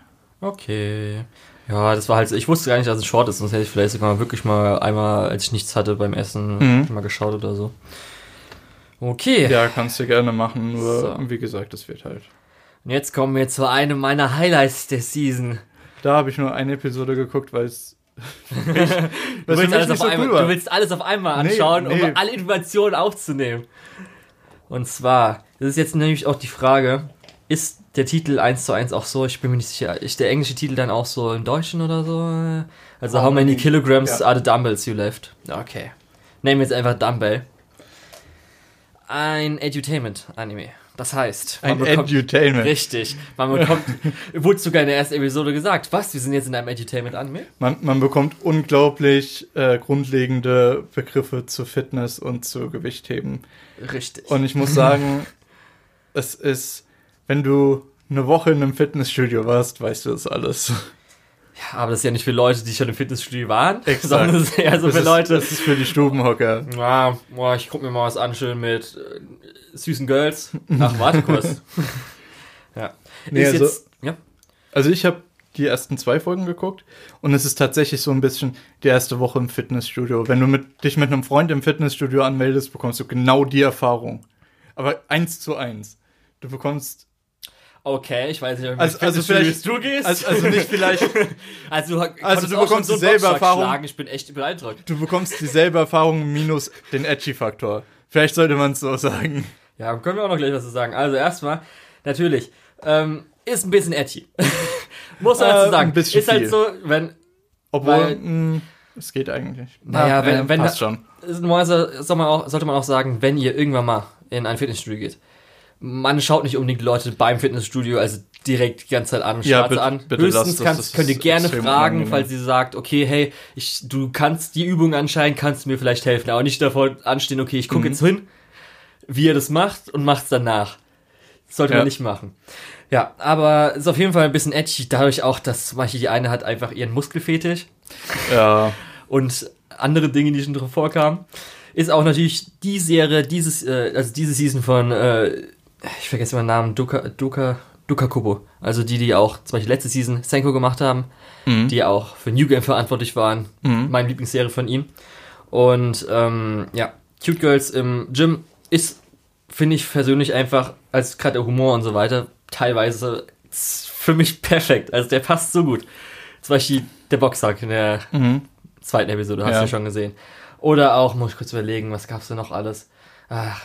B: Okay. Ja, das war halt so. Ich wusste gar nicht, dass es Short ist, sonst hätte ich vielleicht sogar wirklich mal einmal, als ich nichts hatte beim Essen,
A: Mhm.
B: mal geschaut oder so. Okay.
A: Ja, kannst du gerne machen, nur
B: So.
A: wie gesagt, es wird halt.
B: Und jetzt kommen wir zu einem meiner Highlights der Season.
A: Da habe ich nur eine Episode geguckt, weil es.
B: Du willst, alles auf einmal, du willst alles auf einmal
A: Nee,
B: anschauen,
A: nee.
B: um alle Informationen aufzunehmen. Und zwar, das ist jetzt nämlich auch die Frage, ist der Titel 1 zu 1 auch so? Ich bin mir nicht sicher. Ist der englische Titel dann auch so im Deutschen oder so? Also,
A: How
B: how many
A: many-
B: kilograms
A: ja.
B: are the dumbbells you left? Okay. Nehmen wir jetzt einfach Dumbbell. Ein Edutainment-Anime. Das heißt, man
A: Ein
B: bekommt-
A: Edutainment.
B: Richtig. Man bekommt, wurde sogar in der ersten Episode gesagt, was, wir sind jetzt in einem Edutainment-Anime?
A: Man, man bekommt unglaublich äh, grundlegende Begriffe zu Fitness und zu Gewichtheben.
B: Richtig.
A: Und ich muss sagen, es ist, wenn du eine Woche in einem Fitnessstudio warst, weißt du das alles.
B: Ja, aber das ist ja nicht für Leute, die schon im Fitnessstudio waren,
A: Exakt.
B: sondern es ist eher so
A: das
B: für
A: ist,
B: Leute.
A: Das ist für die Stubenhocker.
B: Ja, boah, ich guck mir mal was an, schön mit äh, süßen Girls. Ach, warte kurz. ja.
A: Nee,
B: ist
A: also-
B: jetzt, ja.
A: Also ich habe die ersten zwei Folgen geguckt und es ist tatsächlich so ein bisschen die erste Woche im Fitnessstudio. Wenn du mit, dich mit einem Freund im Fitnessstudio anmeldest, bekommst du genau die Erfahrung. Aber eins zu eins. Du bekommst,
B: Okay, ich weiß nicht, ob
A: Also- also vielleicht-
B: du gehst.
A: also, also nicht vielleicht,
B: also, du,
A: also du bekommst
B: so
A: dieselbe Erfahrung.
B: Schlagen. Ich bin echt beeindruckt.
A: du bekommst dieselbe Erfahrung minus den Edgy-Faktor. Vielleicht sollte man es so sagen.
B: Ja, können wir auch noch gleich was zu sagen. Also erstmal, natürlich, ähm, ist ein bisschen edgy. Muss man
A: Äh,
B: dazu sagen.
A: ein bisschen
B: ist halt
A: viel.
B: so, wenn,
A: Obwohl,
B: Weil-
A: mh, es geht eigentlich.
B: Naja, wenn-
A: äh,
B: wenn
A: passt
B: da-
A: schon.
B: Normalerweise soll man auch, sollte man auch sagen, wenn ihr irgendwann mal in ein Fitnessstudio geht, man schaut nicht unbedingt die Leute beim Fitnessstudio, also direkt die ganze Zeit an,
A: Ja,
B: schwarz
A: bitte-
B: an.
A: bitte
B: Höchstens
A: das,
B: kannst,
A: das
B: könnt ihr gerne fragen, falls ihr sagt, okay, hey, ich, du kannst die Übung anscheinend, kannst du mir vielleicht helfen, aber nicht davor anstehen, okay, ich gucke
A: Mhm.
B: jetzt hin, wie ihr das macht und macht's danach. Das sollte
A: Ja.
B: man nicht machen. Ja, aber ist auf jeden Fall ein bisschen edgy, dadurch auch, dass zum Beispiel die eine hat einfach ihren Muskelfetisch
A: Ja,
B: und andere Dinge, die schon drin vorkamen. Ist auch natürlich die Serie, dieses, äh, also diese Season von, äh, ich vergesse immer den Namen, Duka, Duka, Duka Kubo. Also die, die auch zum Beispiel letzte Season Senko gemacht haben,
A: Mhm.
B: die auch für New Game verantwortlich waren.
A: Mhm.
B: Meine Lieblingsserie von ihm. Und ähm, ja, Cute Girls im Gym ist, finde ich persönlich einfach, als gerade der Humor und so weiter, teilweise für mich perfekt. Also der passt so gut. Zum Beispiel der Boxsack in der
A: mhm.
B: zweiten Episode, hast
A: Ja.
B: du schon gesehen. Oder auch, muss ich kurz überlegen, was gab's denn noch alles? Ach,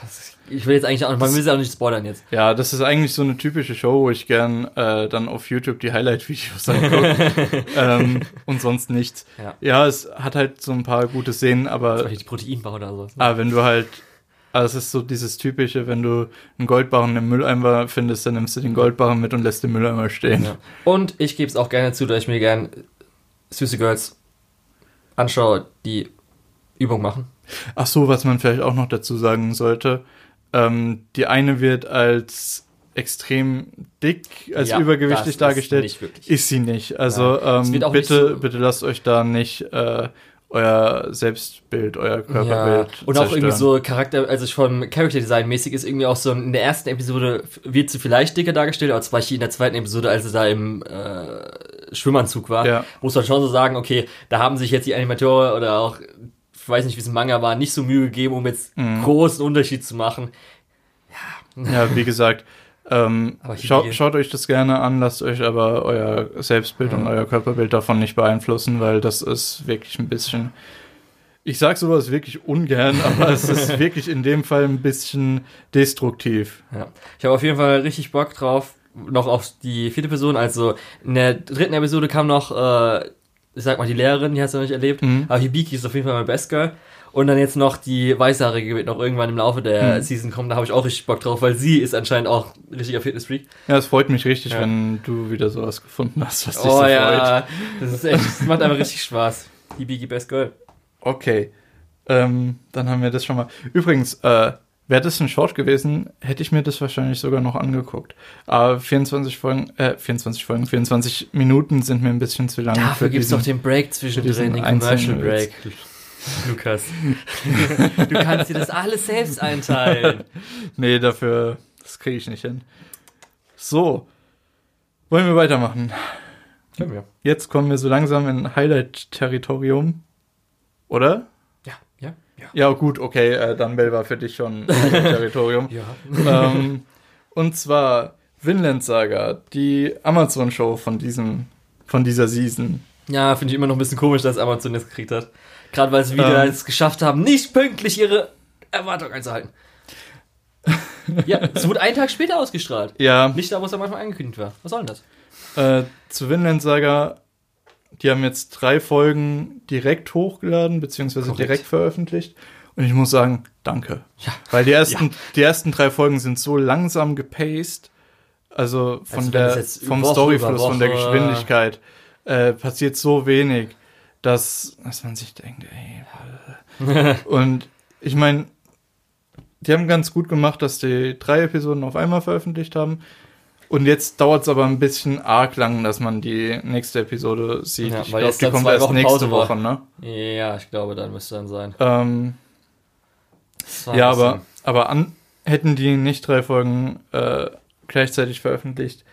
B: ich will jetzt eigentlich auch, man will es auch nicht spoilern jetzt.
A: Ja, das ist eigentlich so eine typische Show, wo ich gern äh, dann auf YouTube die Highlight-Videos angucke ähm, und sonst nichts.
B: Ja.
A: Ja. es hat halt so ein paar gute Szenen,
B: Zum
A: aber,
B: Beispiel die Proteinbar oder so.
A: aber wenn du halt, also es ist so dieses typische, wenn du einen Goldbarren im Mülleimer findest, dann nimmst du den Goldbarren mit und lässt den Mülleimer stehen.
B: Ja. Und ich gebe es auch gerne zu, dass ich mir gern süße Girls anschaue, die Übung machen.
A: Ach so, was man vielleicht auch noch dazu sagen sollte. Ähm, die eine wird als extrem dick, als
B: Ja,
A: übergewichtig
B: das ist
A: dargestellt.
B: nicht wirklich.
A: Ist sie nicht. Also
B: Ja,
A: ähm, bitte,
B: so-
A: bitte lasst euch da nicht äh, euer Selbstbild, euer Körperbild
B: und auch irgendwie so Charakter, also vom Character Design mäßig ist irgendwie auch so in der ersten Episode wird sie vielleicht dicker dargestellt, aber zum Beispiel in der zweiten Episode, als sie da im äh, Schwimmanzug war,
A: Ja.
B: muss man schon so sagen, okay, da haben sich jetzt die Animatoren oder auch, weiß nicht, wie es im Manga war, nicht so Mühe gegeben, um jetzt
A: Mhm.
B: großen Unterschied zu machen.
A: Ja, wie gesagt, ähm, schaut, schaut euch das gerne an, lasst euch aber euer Selbstbild und euer Körperbild davon nicht beeinflussen, weil das ist wirklich ein bisschen. Ich sag sowas wirklich ungern, aber es ist wirklich in dem Fall ein bisschen destruktiv.
B: Ja. Ich habe auf jeden Fall richtig Bock drauf, noch auf die vierte Person. Also in der dritten Episode kam noch, äh, ich sag mal, die Lehrerin, die hast du noch nicht erlebt.
A: Mhm.
B: Aber Hibiki ist auf jeden Fall mein Best Girl. Und dann jetzt noch die Weißhaarige wird noch irgendwann im Laufe der
A: Mhm.
B: Season kommen. Da habe ich auch richtig Bock drauf, weil sie ist anscheinend auch ein richtiger Fitnessfreak.
A: Ja, es freut mich richtig,
B: Ja.
A: wenn du wieder sowas gefunden hast, was dich
B: Oh
A: so freut.
B: ja, das ist echt, das macht einfach richtig Spaß. Hibiki Best Girl.
A: Okay. Ähm, dann haben wir das schon mal. Übrigens, äh, wäre das ein Short gewesen, hätte ich mir das wahrscheinlich sogar noch angeguckt. Aber 24 Folgen, äh, 24 Folgen, 24 Minuten sind mir ein bisschen zu lang.
B: Dafür gibt's
A: diesen-
B: doch den Break zwischendrin, den Commercial
A: einzelnen
B: Break. Lukas. du kannst dir das alles selbst einteilen.
A: Nee, dafür, das kriege ich nicht hin. So. Wollen wir weitermachen?
B: Können wir.
A: Jetzt kommen wir so langsam in Highlight-Territorium. Oder?
B: Ja,
A: gut, okay, äh, Dumbbell war für dich schon Highlight-Territorium.
B: Ja.
A: ähm, und zwar Vinland Saga, die Amazon-Show von diesem, von dieser Season.
B: Ja, finde ich immer noch ein bisschen komisch, dass Amazon das gekriegt hat. Gerade weil sie wieder
A: Ähm.
B: es geschafft haben, nicht pünktlich ihre Erwartung einzuhalten. ja, es wurde einen Tag später ausgestrahlt.
A: Ja,
B: Nicht da, wo es am Anfang angekündigt war. Was soll denn das?
A: äh, zu Vinland Saga, die haben jetzt drei Folgen direkt hochgeladen, beziehungsweise
B: Korrekt.
A: direkt veröffentlicht. Und ich muss sagen, danke.
B: Ja.
A: Weil die ersten, die ersten drei Folgen sind so langsam gepaced. Also von
B: Also
A: der, vom
B: Woche
A: Storyfluss, von der Geschwindigkeit, äh, passiert so wenig, dass, dass man sich denkt, ey. Und ich meine, die haben ganz gut gemacht, dass die drei Episoden auf einmal veröffentlicht haben. Und jetzt dauert es aber ein bisschen arg lang, dass man die nächste Episode sieht.
B: Ja,
A: ich
B: weil
A: glaube,
B: jetzt
A: die kommt erst
B: Wochen
A: nächste. Woche, ne?
B: Ja, ich glaube, dann müsste dann sein.
A: Ähm, ja, aber, aber an, hätten die nicht drei Folgen äh, gleichzeitig veröffentlicht,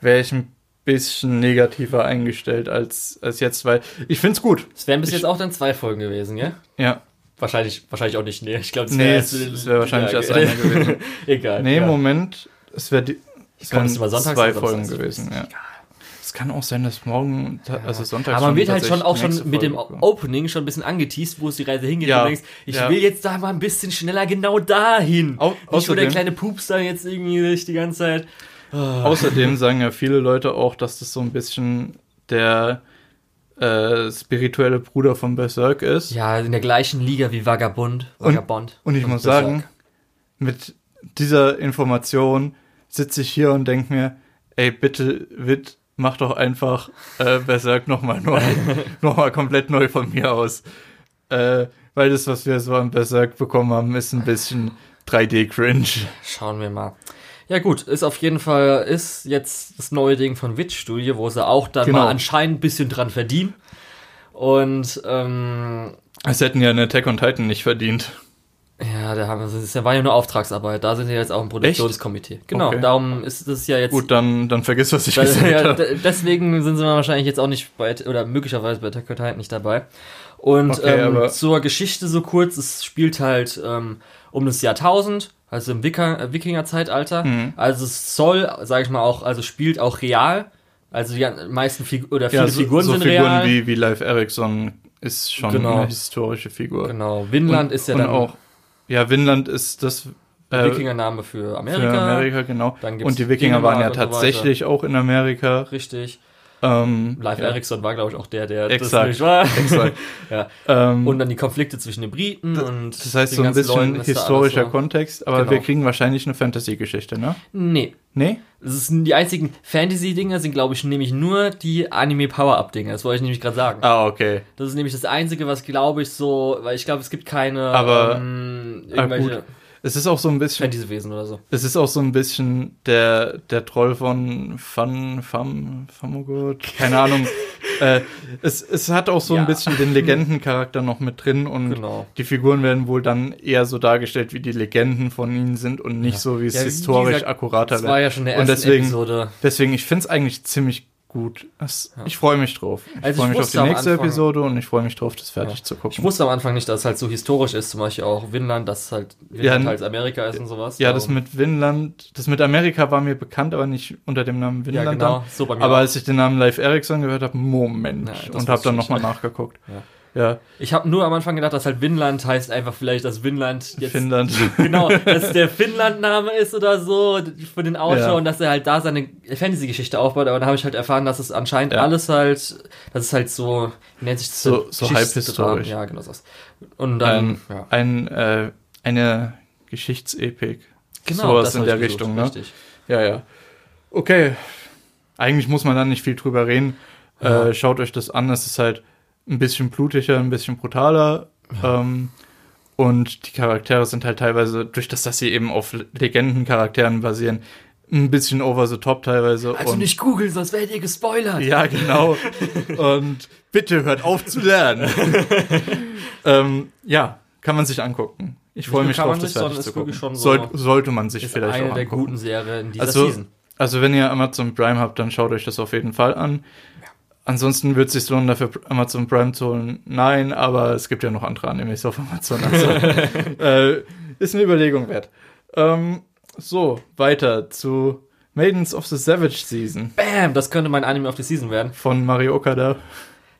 A: wäre ich ein bisschen negativer eingestellt als, als jetzt, weil ich finde es gut.
B: Es wären bis
A: ich-
B: jetzt auch dann zwei Folgen gewesen, ja?
A: Ja.
B: Wahrscheinlich, wahrscheinlich auch nicht. Nee, ich glaube,
A: Nee, es, wäre wahrscheinlich erst einer gewesen.
B: Egal.
A: Nee,
B: ja.
A: Moment, es wäre die. Es
B: Kommt
A: wären
B: es immer sonntags
A: zwei Folgen gewesen, ja.
B: Egal.
A: Es kann auch sein, dass morgen, also Sonntag
B: Aber man wird halt schon auch schon mit dem. Opening schon ein bisschen angeteased, wo es die Reise hingeht.
A: Ja,
B: Und du denkst, ich
A: ja.
B: will jetzt da mal ein bisschen schneller genau dahin.
A: Au-
B: Nicht, wo der
A: außerdem-
B: kleine Pups da jetzt irgendwie sich die ganze Zeit.
A: Außerdem sagen ja viele Leute auch, dass das so ein bisschen der äh, spirituelle Bruder von Berserk ist.
B: Ja, in der gleichen Liga wie Vagabund.
A: Und-
B: Vagabond.
A: Und ich muss sagen, mit dieser Information sitze ich hier und denke mir, ey, bitte, Witt, mach doch einfach äh, Berserk nochmal neu. nochmal komplett neu von mir aus. Äh, weil das, was wir so an Berserk bekommen haben, ist ein bisschen 3D-Cringe.
B: Schauen wir mal. Ja gut, ist auf jeden Fall, ist jetzt das neue Ding von Witch Studio, wo sie auch dann
A: Genau.
B: mal anscheinend ein bisschen dran verdienen. Und ähm,
A: Es hätten ja eine Attack on Titan nicht verdient.
B: Ja, da haben wir, das war ja nur Auftragsarbeit. Da sind wir jetzt auch im Produktionskomitee. Genau,
A: Okay.
B: darum ist das ja jetzt.
A: Gut, dann, dann vergiss, was ich
B: Da-
A: gesagt
B: ja,
A: habe.
B: deswegen sind sie wahrscheinlich jetzt auch nicht bei, oder möglicherweise bei Attack on nicht dabei. Und
A: Okay,
B: ähm, zur Geschichte so kurz, es spielt halt ähm, um das Jahr 1000, also im äh, Wikinger-Zeitalter.
A: Mhm.
B: Also es soll, sage ich mal auch, also spielt auch real. Also die meisten Figu oder viele
A: Ja, so,
B: Figuren
A: so
B: sind
A: Figuren
B: real.
A: wie, wie Live Erickson ist schon
B: Genau.
A: eine historische Figur.
B: genau, Vinland
A: Und-
B: ist ja dann
A: auch ja, Vinland ist das
B: äh, Wikingername für Amerika.
A: Für Amerika, genau. Und die Wikinger waren ja
B: Dänemark und so
A: tatsächlich auch in Amerika.
B: Richtig.
A: Ähm,
B: Live
A: ja,
B: Ericsson war, glaube ich, auch der, der
A: Exakt.
B: das nicht war.
A: Exakt.
B: ja.
A: ähm,
B: Und dann die Konflikte zwischen den Briten und
A: das heißt
B: den
A: so ein bisschen
B: Leuten
A: historischer
B: so.
A: Kontext, aber
B: Genau.
A: wir kriegen wahrscheinlich eine Fantasy-Geschichte, ne?
B: Nee.
A: Nee?
B: Das ist, die einzigen Fantasy-Dinger sind, glaube ich, nämlich nur die Anime-Power-Up-Dinger. Das wollte ich nämlich gerade sagen.
A: Ah, okay.
B: Das ist nämlich das Einzige, was, glaube ich, so, weil ich glaube, es gibt keine
A: Aber-
B: ähm,
A: Ah,
B: irgendwelche
A: gut. Es ist auch so ein bisschen,
B: Fantasy-Wesen oder so.
A: es ist auch so ein bisschen der, der Troll von Fun, Fam, Famogot, keine Ahnung. äh, es, es hat auch so
B: Ja.
A: ein bisschen den Legendencharakter noch mit drin und
B: Genau.
A: die Figuren werden wohl dann eher so dargestellt, wie die Legenden von ihnen sind und nicht
B: Ja.
A: so, wie es
B: Ja,
A: historisch
B: gesagt,
A: akkurater
B: Das war ja schon der
A: deswegen-
B: Episode.
A: Deswegen, ich finde es eigentlich ziemlich gut. Das,
B: Ja.
A: Ich freue mich drauf. Ich
B: Also
A: freue
B: ich
A: mich auf die nächste
B: Anfang-
A: Episode und ich freue mich drauf, das fertig
B: Ja.
A: zu gucken.
B: Ich wusste am Anfang nicht, dass es halt so historisch ist, zum Beispiel auch Vinland, dass es halt Vinland
A: Ja,
B: halt Amerika ist und sowas.
A: ja, das mit Vinland, das mit Amerika war mir bekannt, aber nicht unter dem Namen
B: ja,
A: Vinland.
B: genau,
A: dann.
B: so bei mir
A: Aber
B: auch.
A: als ich den Namen Live Ericsson gehört habe, Moment.
B: Ja,
A: und habe dann nochmal nachgeguckt.
B: Ja.
A: Ja,
B: Ich habe nur am Anfang gedacht, dass halt Vinland heißt einfach vielleicht, dass Vinland jetzt
A: Finnland.
B: genau, dass der Finnland-Name ist oder so für den Autor
A: Ja.
B: und dass er halt da seine Fantasy-Geschichte aufbaut. Aber dann habe ich halt erfahren, dass es anscheinend
A: Ja.
B: alles halt, das ist halt so, wie nennt sich das?
A: So- so halbhistorisch.
B: Ja, genau das. Und dann,
A: ein,
B: ja.
A: ein, äh, eine Geschichtsepik.
B: Genau,
A: Sowas
B: das
A: in der Richtung, ne?
B: Richtig.
A: Ja, ja. Okay. Eigentlich muss man da nicht viel drüber reden.
B: Ja.
A: Äh, schaut euch das an. Es ist halt ein bisschen blutiger, ein bisschen brutaler. Ähm, und die Charaktere sind halt teilweise, durch das, dass sie eben auf Legendencharakteren basieren, ein bisschen over the top teilweise.
B: Also
A: und
B: nicht googeln, sonst werdet ihr gespoilert.
A: ja, genau. Und bitte hört auf zu lernen. ähm, ja, kann man sich angucken. Ich freue mich drauf, das fertig
B: ist
A: zu gucken.
B: so-
A: Sollt, sollte man sich
B: Ist
A: vielleicht
B: eine
A: auch
B: der
A: angucken.
B: guten Serien in dieser
A: Also,
B: Season.
A: also wenn ihr Amazon Prime habt, dann schaut euch das auf jeden Fall an. Ansonsten wird es sich lohnen, dafür Amazon Prime zu holen. Nein, aber es gibt ja noch andere Animes auf Amazon. Also, äh, ist eine Überlegung wert. Ähm, so, weiter zu Maidens of the Savage Season
B: Bam, das könnte mein Anime of the Season werden.
A: von Mario Okada.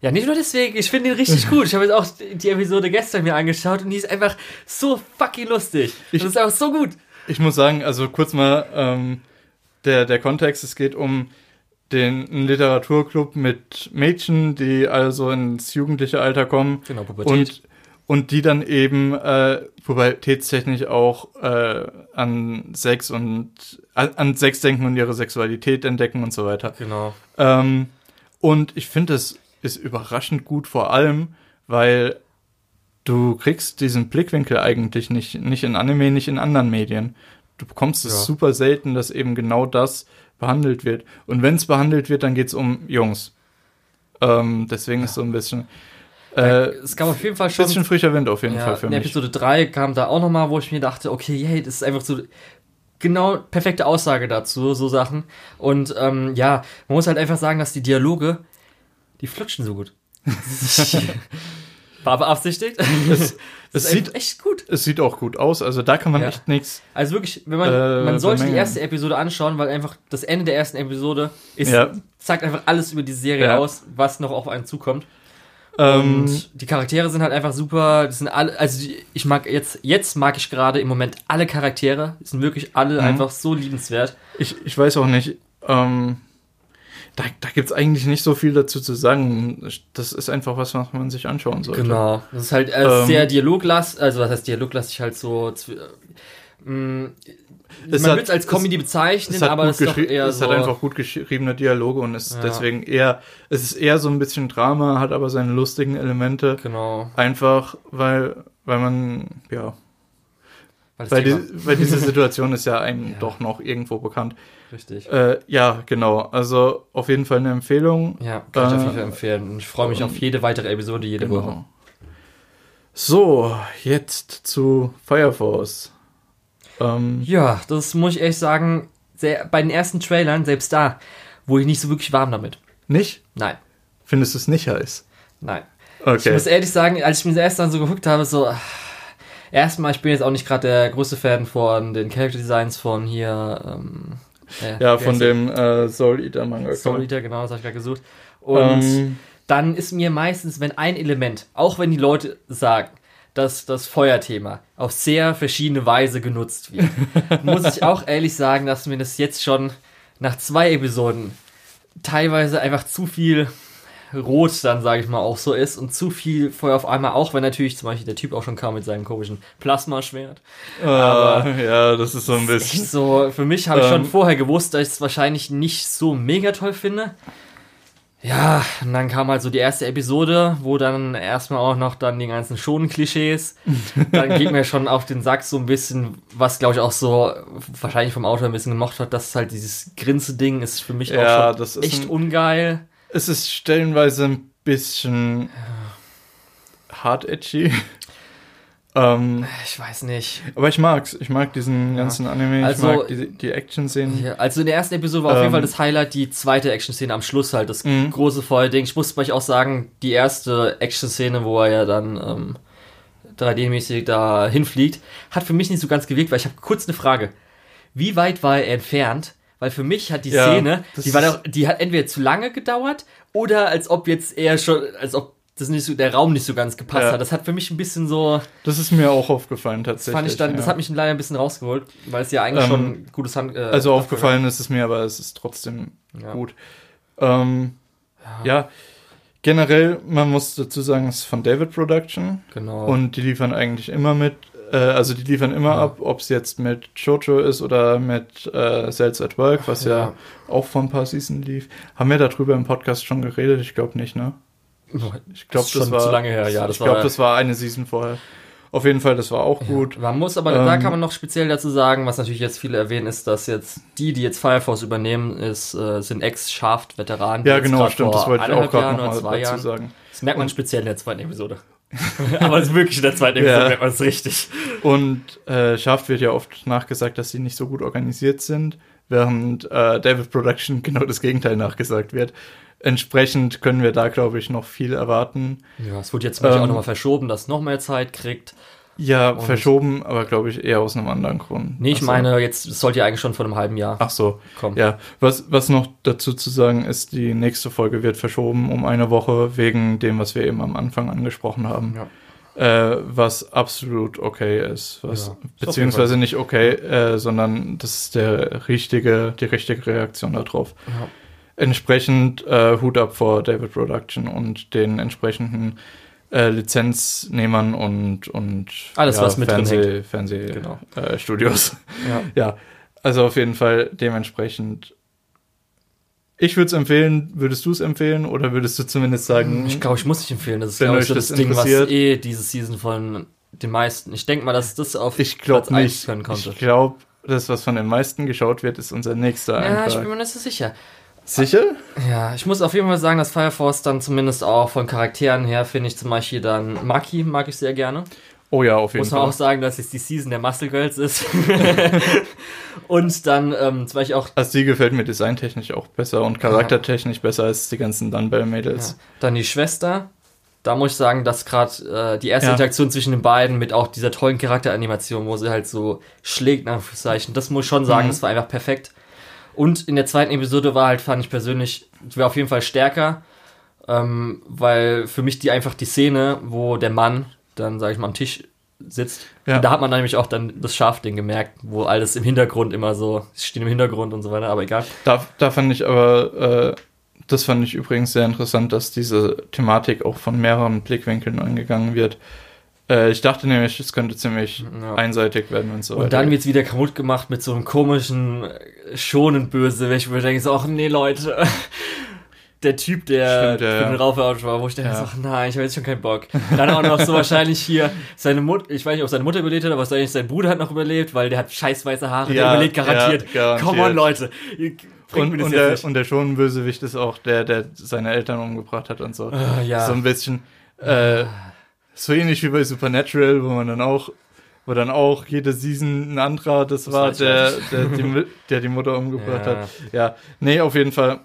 B: Ja, nicht nur deswegen, ich finde ihn richtig gut. Ich habe jetzt auch die Episode gestern mir angeschaut und die ist einfach so fucking lustig.
A: Ich-
B: das ist einfach so gut.
A: Ich muss sagen, also kurz mal ähm, der, der Kontext, es geht um den Literaturclub mit Mädchen, die also ins jugendliche Alter kommen
B: Genau, Pubertät.
A: und, und die dann eben äh, pubertätstechnisch auch äh, an Sex und an, an Sex denken und ihre Sexualität entdecken und so weiter.
B: genau.
A: Ähm, und ich finde, es ist überraschend gut, vor allem, weil du kriegst diesen Blickwinkel eigentlich nicht, nicht in Anime, nicht in anderen Medien. Du bekommst es
B: Ja.
A: super selten, dass eben genau das behandelt wird. Und wenn es behandelt wird, dann geht es um Jungs. Ähm, deswegen ist so ein bisschen, äh,
B: es gab auf jeden Fall schon.
A: bisschen frischer Wind auf jeden
B: ja,
A: Fall für
B: in
A: mich.
B: Episode 3 kam da auch nochmal, wo ich mir dachte, okay, hey, das ist einfach so genau perfekte Aussage dazu, so Sachen. Und ähm, ja, man muss halt einfach sagen, dass die Dialoge, die flutschen so gut. War beabsichtigt.
A: Es,
B: Das
A: es, sieht,
B: echt gut.
A: es sieht auch gut aus, also da kann man
B: Ja.
A: echt nichts.
B: Also wirklich, wenn man,
A: Äh,
B: man sollte die erste Episode anschauen, weil einfach das Ende der ersten Episode ist,
A: Ja.
B: zeigt einfach alles über die Serie
A: Ja.
B: aus, was noch auf einen zukommt.
A: Ähm,
B: Und die Charaktere sind halt einfach super. Die sind alle, also ich mag jetzt, jetzt mag ich gerade im Moment alle Charaktere. Die sind wirklich alle
A: Mhm.
B: einfach so liebenswert.
A: Ich, ich weiß auch nicht, ähm, da, da gibt es eigentlich nicht so viel dazu zu sagen. Das ist einfach was, was man sich anschauen sollte.
B: Genau. Das ist halt äh,
A: Ähm,
B: sehr dialoglastig, also was heißt dialoglastig halt so. äh,
A: Es
B: man wird es als
A: es-
B: Comedy bezeichnen,
A: Es
B: aber es ist doch eher
A: es
B: so.
A: hat einfach gut geschriebene Dialoge und ist
B: Ja.
A: deswegen eher, es ist eher so ein bisschen Drama, hat aber seine lustigen Elemente.
B: genau.
A: Einfach, weil, weil man, ja,
B: Weil
A: weil, die, weil diese Situation ist ja einem
B: Ja.
A: doch noch irgendwo bekannt.
B: Richtig.
A: Äh, ja, genau. Also auf jeden Fall eine Empfehlung.
B: Ja, kann ich auf jeden Fall empfehlen. Und ich freue mich auf jede weitere Episode jede Woche.
A: Genau. So, jetzt zu Fire Force. Ähm,
B: Ja, das muss ich echt sagen, sehr, bei den ersten Trailern, selbst da, wurde ich nicht so wirklich warm damit.
A: nicht?
B: Nein,
A: Findest du es nicht heiß?
B: nein. Ich
A: Okay.
B: muss ehrlich sagen, als ich mir das erste Mal so geguckt habe, so, ah, erstmal, ich bin jetzt auch nicht gerade der größte Fan von den Character Designs von hier, ähm,
A: Ja,
B: wie
A: von dem äh, Soul Eater Manga.
B: Soul Eater, genau, das habe ich gerade gesucht. Und
A: Ähm,
B: dann ist mir meistens, wenn ein Element, auch wenn die Leute sagen, dass das Feuerthema auf sehr verschiedene Weise genutzt wird. Muss ich auch ehrlich sagen, dass mir das jetzt schon nach zwei Episoden teilweise einfach zu viel Rot dann, sage ich mal, auch so ist und zu viel Feuer auf einmal, auch wenn natürlich zum Beispiel der Typ auch schon kam mit seinem komischen Plasmaschwert.
A: Äh, ja, das ist so ein bisschen.
B: So, für mich habe ich schon
A: Ähm.
B: vorher gewusst, dass ich es wahrscheinlich nicht so mega toll finde. Ja, und dann kam halt so die erste Episode, wo dann erstmal auch noch dann die ganzen Schonen-Klischees. Dann geht mir schon auf den Sack so ein bisschen, was glaube ich auch so wahrscheinlich vom Autor ein bisschen gemocht hat, dass halt dieses Grinse-Ding ist für mich
A: Ja,
B: auch schon
A: das ist
B: echt
A: ein-
B: ungeil.
A: Es ist stellenweise ein bisschen hart edgy. ähm,
B: Ich weiß nicht.
A: aber ich mag's. Ich mag diesen ganzen Anime.
B: Also-
A: ich mag die, die Action-Szenen.
B: Ja, also in der ersten Episode war auf jeden
A: Ähm.
B: Fall das Highlight die zweite Action-Szene am Schluss halt, das
A: Mhm.
B: große Feuerding. Ich muss euch auch sagen, die erste Action-Szene, wo er ja dann ähm, 3D-mäßig da hinfliegt, hat für mich nicht so ganz gewirkt, weil ich habe kurz eine Frage. Wie weit war er entfernt? Weil für mich hat die
A: Ja,
B: Szene,
A: das
B: die, war doch, die hat entweder zu lange gedauert oder als ob jetzt eher schon, als ob das nicht so, der Raum nicht so ganz gepasst
A: Ja.
B: hat. Das hat für mich ein bisschen so,
A: Das ist mir auch aufgefallen
B: das
A: tatsächlich.
B: fand ich dann, das
A: ja.
B: hat mich leider ein bisschen rausgeholt, weil es ja eigentlich
A: Ähm,
B: schon ein gutes Hand. Äh,
A: Also aufgefallen ist es mir, aber es ist trotzdem gut. Ähm, ja. generell, man muss dazu sagen, es ist von David Production
B: Genau.
A: und die liefern eigentlich immer mit, äh, also die liefern immer
B: Ja.
A: ab, ob es jetzt mit Jojo ist oder mit äh, Cells at Work, was ja.
B: Ja.
A: auch vor ein paar Season lief. Haben wir darüber im Podcast schon geredet? Ich glaube nicht, ne? Ich glaube,
B: schon
A: das war
B: zu lange her, ja, das
A: ich glaube, das war eine Season vorher. Auf jeden Fall, das war auch gut.
B: Man muss aber, da
A: Ähm,
B: kann man noch speziell dazu sagen, was natürlich jetzt viele erwähnen, ist, dass jetzt die, die jetzt Fire Force übernehmen, ist, äh, sind Ex-Shaft-Veteranen. die
A: Ja, genau, stimmt. Das wollte ich auch gerade nochmal dazu
B: Jahren.
A: sagen.
B: Das merkt man speziell in der zweiten Episode. aber es ist wirklich in der zweiten Episode
A: Ja.
B: merkt man es richtig.
A: Und äh, Shaft wird ja oft nachgesagt, dass sie nicht so gut organisiert sind, während äh, David Production genau das Gegenteil nachgesagt wird. Entsprechend können wir da, glaube ich, noch viel erwarten.
B: Ja, es wurde jetzt zum Beispiel
A: Ähm,
B: auch nochmal verschoben, dass noch mehr Zeit kriegt.
A: Ja,
B: Und-
A: verschoben, aber glaube ich eher aus einem anderen Grund.
B: Nee, ich
A: Also-
B: meine, jetzt, das sollte ja eigentlich schon vor einem halben Jahr
A: Ach so,
B: kommen.
A: ja. Was, was noch dazu zu sagen ist, die nächste Folge wird verschoben um eine Woche wegen dem, was wir eben am Anfang angesprochen haben.
B: Ja.
A: Äh, was absolut okay ist. Was,
B: Ja,
A: beziehungsweise nicht okay, äh, sondern das ist der richtige, die richtige Reaktion darauf.
B: Ja.
A: Entsprechend äh, Hut ab vor David Production und den entsprechenden äh, Lizenznehmern und, und
B: Alles, was mit
A: Fernseh, Fernseh
B: Genau.
A: äh, Studios.
B: Ja.
A: Ja, also auf jeden Fall dementsprechend. Ich würde es empfehlen. Würdest du es empfehlen oder würdest du zumindest sagen,
B: Ich glaube, ich muss nicht empfehlen. Das ist,
A: Wenn
B: ich,
A: euch
B: so das
A: das
B: Ding, was eh diese Season von den meisten. Ich denke mal, dass das auf
A: ich glaube
B: Platz
A: nicht.
B: können konnte.
A: Ich glaube, das, was von den meisten geschaut wird, ist unser nächster
B: ja, ich
A: Eintrag.
B: bin mir nicht so sicher.
A: Sicher?
B: Ja, ich muss auf jeden Fall sagen, dass Fire Force dann zumindest auch von Charakteren her finde ich zum Beispiel dann Maki mag ich sehr gerne.
A: Oh ja, auf jeden
B: Muss man
A: Fall.
B: auch sagen, dass jetzt die Season der Muscle Girls ist. Und dann ähm, zum Beispiel auch
A: Also die gefällt mir designtechnisch auch besser und charaktertechnisch besser als die ganzen Dunbell-Mädels.
B: ja, dann die Schwester. Da muss ich sagen, dass gerade äh, die erste
A: Ja.
B: Interaktion zwischen den beiden mit auch dieser tollen Charakteranimation, wo sie halt so schlägt, nach Anführungszeichen, das muss ich schon sagen,
A: Mhm.
B: das war einfach perfekt. Und in der zweiten Episode war halt, fand ich persönlich, war auf jeden Fall stärker, ähm, weil für mich die einfach die Szene, wo der Mann dann, sag ich mal, am Tisch sitzt,
A: Ja.
B: da hat man nämlich auch dann das Schafding gemerkt, wo alles im Hintergrund immer so, steht im Hintergrund und so weiter, aber egal.
A: Da, da fand ich aber, äh, das fand ich übrigens sehr interessant, dass diese Thematik auch von mehreren Blickwinkeln angegangen wird. Äh, ich dachte nämlich, es könnte ziemlich
B: Ja.
A: einseitig werden und so
B: Und dann wird's wieder kaputt gemacht mit so einem komischen, äh, schonen Bösewicht, wo ich denke so, ach nee, Leute. Der Typ, der
A: Stimmt, ja,
B: für den Raufausch war, wo ich denke
A: Ja.
B: so, ach nein, ich habe jetzt schon keinen Bock. Dann auch noch so wahrscheinlich hier seine Mutter, ich weiß nicht, ob seine Mutter überlebt hat, aber wahrscheinlich sein Bruder hat noch überlebt, weil der hat scheiß weiße Haare, der
A: Ja,
B: überlebt garantiert.
A: ja, garantiert.
B: Come on, Leute.
A: Und, und, der,
B: nicht.
A: und der schon Bösewicht ist auch der, der seine Eltern umgebracht hat und so.
B: Ah, ja.
A: So ein bisschen äh, so ähnlich wie bei Supernatural, wo man dann auch, wo dann auch jede Season ein anderer, das, war
B: weiß ich
A: der, der, die, der die Mutter umgebracht
B: Ja.
A: hat. Ja, nee, auf jeden Fall.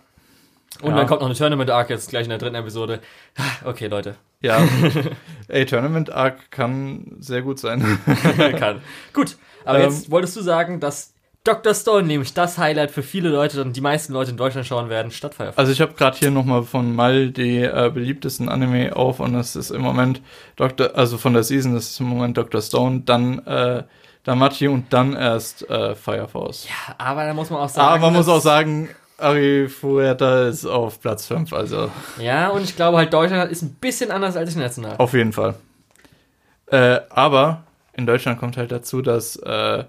B: Und
A: ja.
B: dann kommt noch eine Tournament Arc jetzt gleich in der dritten Episode. Okay, Leute.
A: Ja, ey, Tournament Arc kann sehr gut sein.
B: Kann. Gut. Aber
A: Ähm,
B: jetzt wolltest du sagen, dass Dr. Stone, nämlich das Highlight für viele Leute und die meisten Leute in Deutschland schauen werden, statt Fire Force.
A: Also ich habe gerade hier nochmal von Mal die äh, beliebtesten Anime auf und das ist im Moment Dr. also von der Season, das ist im Moment Dr. Stone, dann äh, Damachi und dann erst äh, Fire Force.
B: Ja, aber da muss man auch sagen.
A: Aber man muss auch sagen, Ari Fuerta ist auf Platz 5, also
B: Ja, und ich glaube halt, Deutschland ist ein bisschen anders als international.
A: auf jeden Fall. Äh, aber in Deutschland kommt halt dazu, dass äh,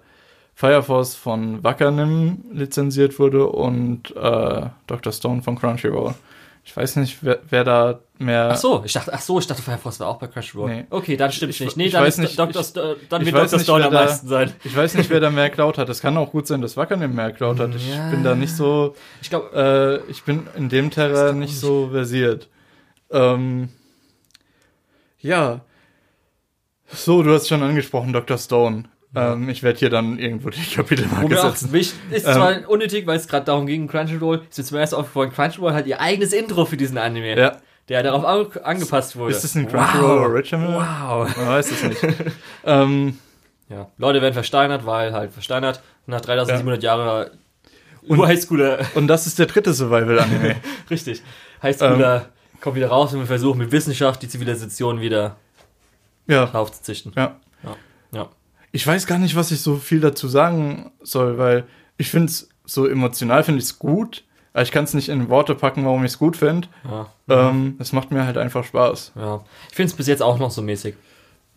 A: Fire Force von Wackernim lizenziert wurde und äh, Dr. Stone von Crunchyroll. Ich weiß nicht, wer, wer da mehr.
B: Ach so, ich dachte, ach so, ich dachte, Fire Force war auch bei Crunchyroll.
A: Nee.
B: Okay, dann stimmt
A: Ich-
B: nicht. Nee,
A: ich
B: dann
A: weiß nicht,
B: Dr.
A: ich-
B: dann wird Dr.
A: nicht,
B: Stone am
A: da-
B: meisten sein.
A: Ich weiß nicht, wer da mehr geklaut hat. Es kann auch gut sein, dass Wackernim mehr geklaut hat. Ich
B: Ja.
A: bin da nicht so.
B: Ich glaube,
A: Äh, ich bin in dem Terra
B: kann
A: nicht
B: auch
A: so versiert. Ähm, ja. So, du hast schon angesprochen, Dr. Stone. Ähm, ich werde hier dann irgendwo die Kapitelmarke setzen.
B: mich, ist
A: Ähm.
B: zwar unnötig, weil es gerade darum ging, Crunchyroll, ist mir zum ersten aufgefallen, Crunchyroll hat ihr eigenes Intro für diesen Anime,
A: Ja.
B: der darauf au- angepasst wurde.
A: Ist das ein Crunchyroll
B: wow.
A: Original?
B: Wow.
A: Man weiß es nicht. ähm,
B: Ja, Leute werden versteinert, weil halt versteinert. Nach 3700 Jahre Urhighschooler,
A: und das ist der dritte Survival-Anime.
B: richtig, Highschooler
A: Ähm.
B: kommt wieder raus und wir versuchen mit Wissenschaft die Zivilisation wieder
A: ja,
B: aufzuzüchten.
A: ja. Ich weiß gar nicht, was ich so viel dazu sagen soll, weil ich finde es so emotional, finde ich es gut. Aber ich kann es nicht in Worte packen, warum ich es gut finde.
B: Ja.
A: Ähm, es macht mir halt einfach Spaß.
B: ja. Ich finde es bis jetzt auch noch so mäßig.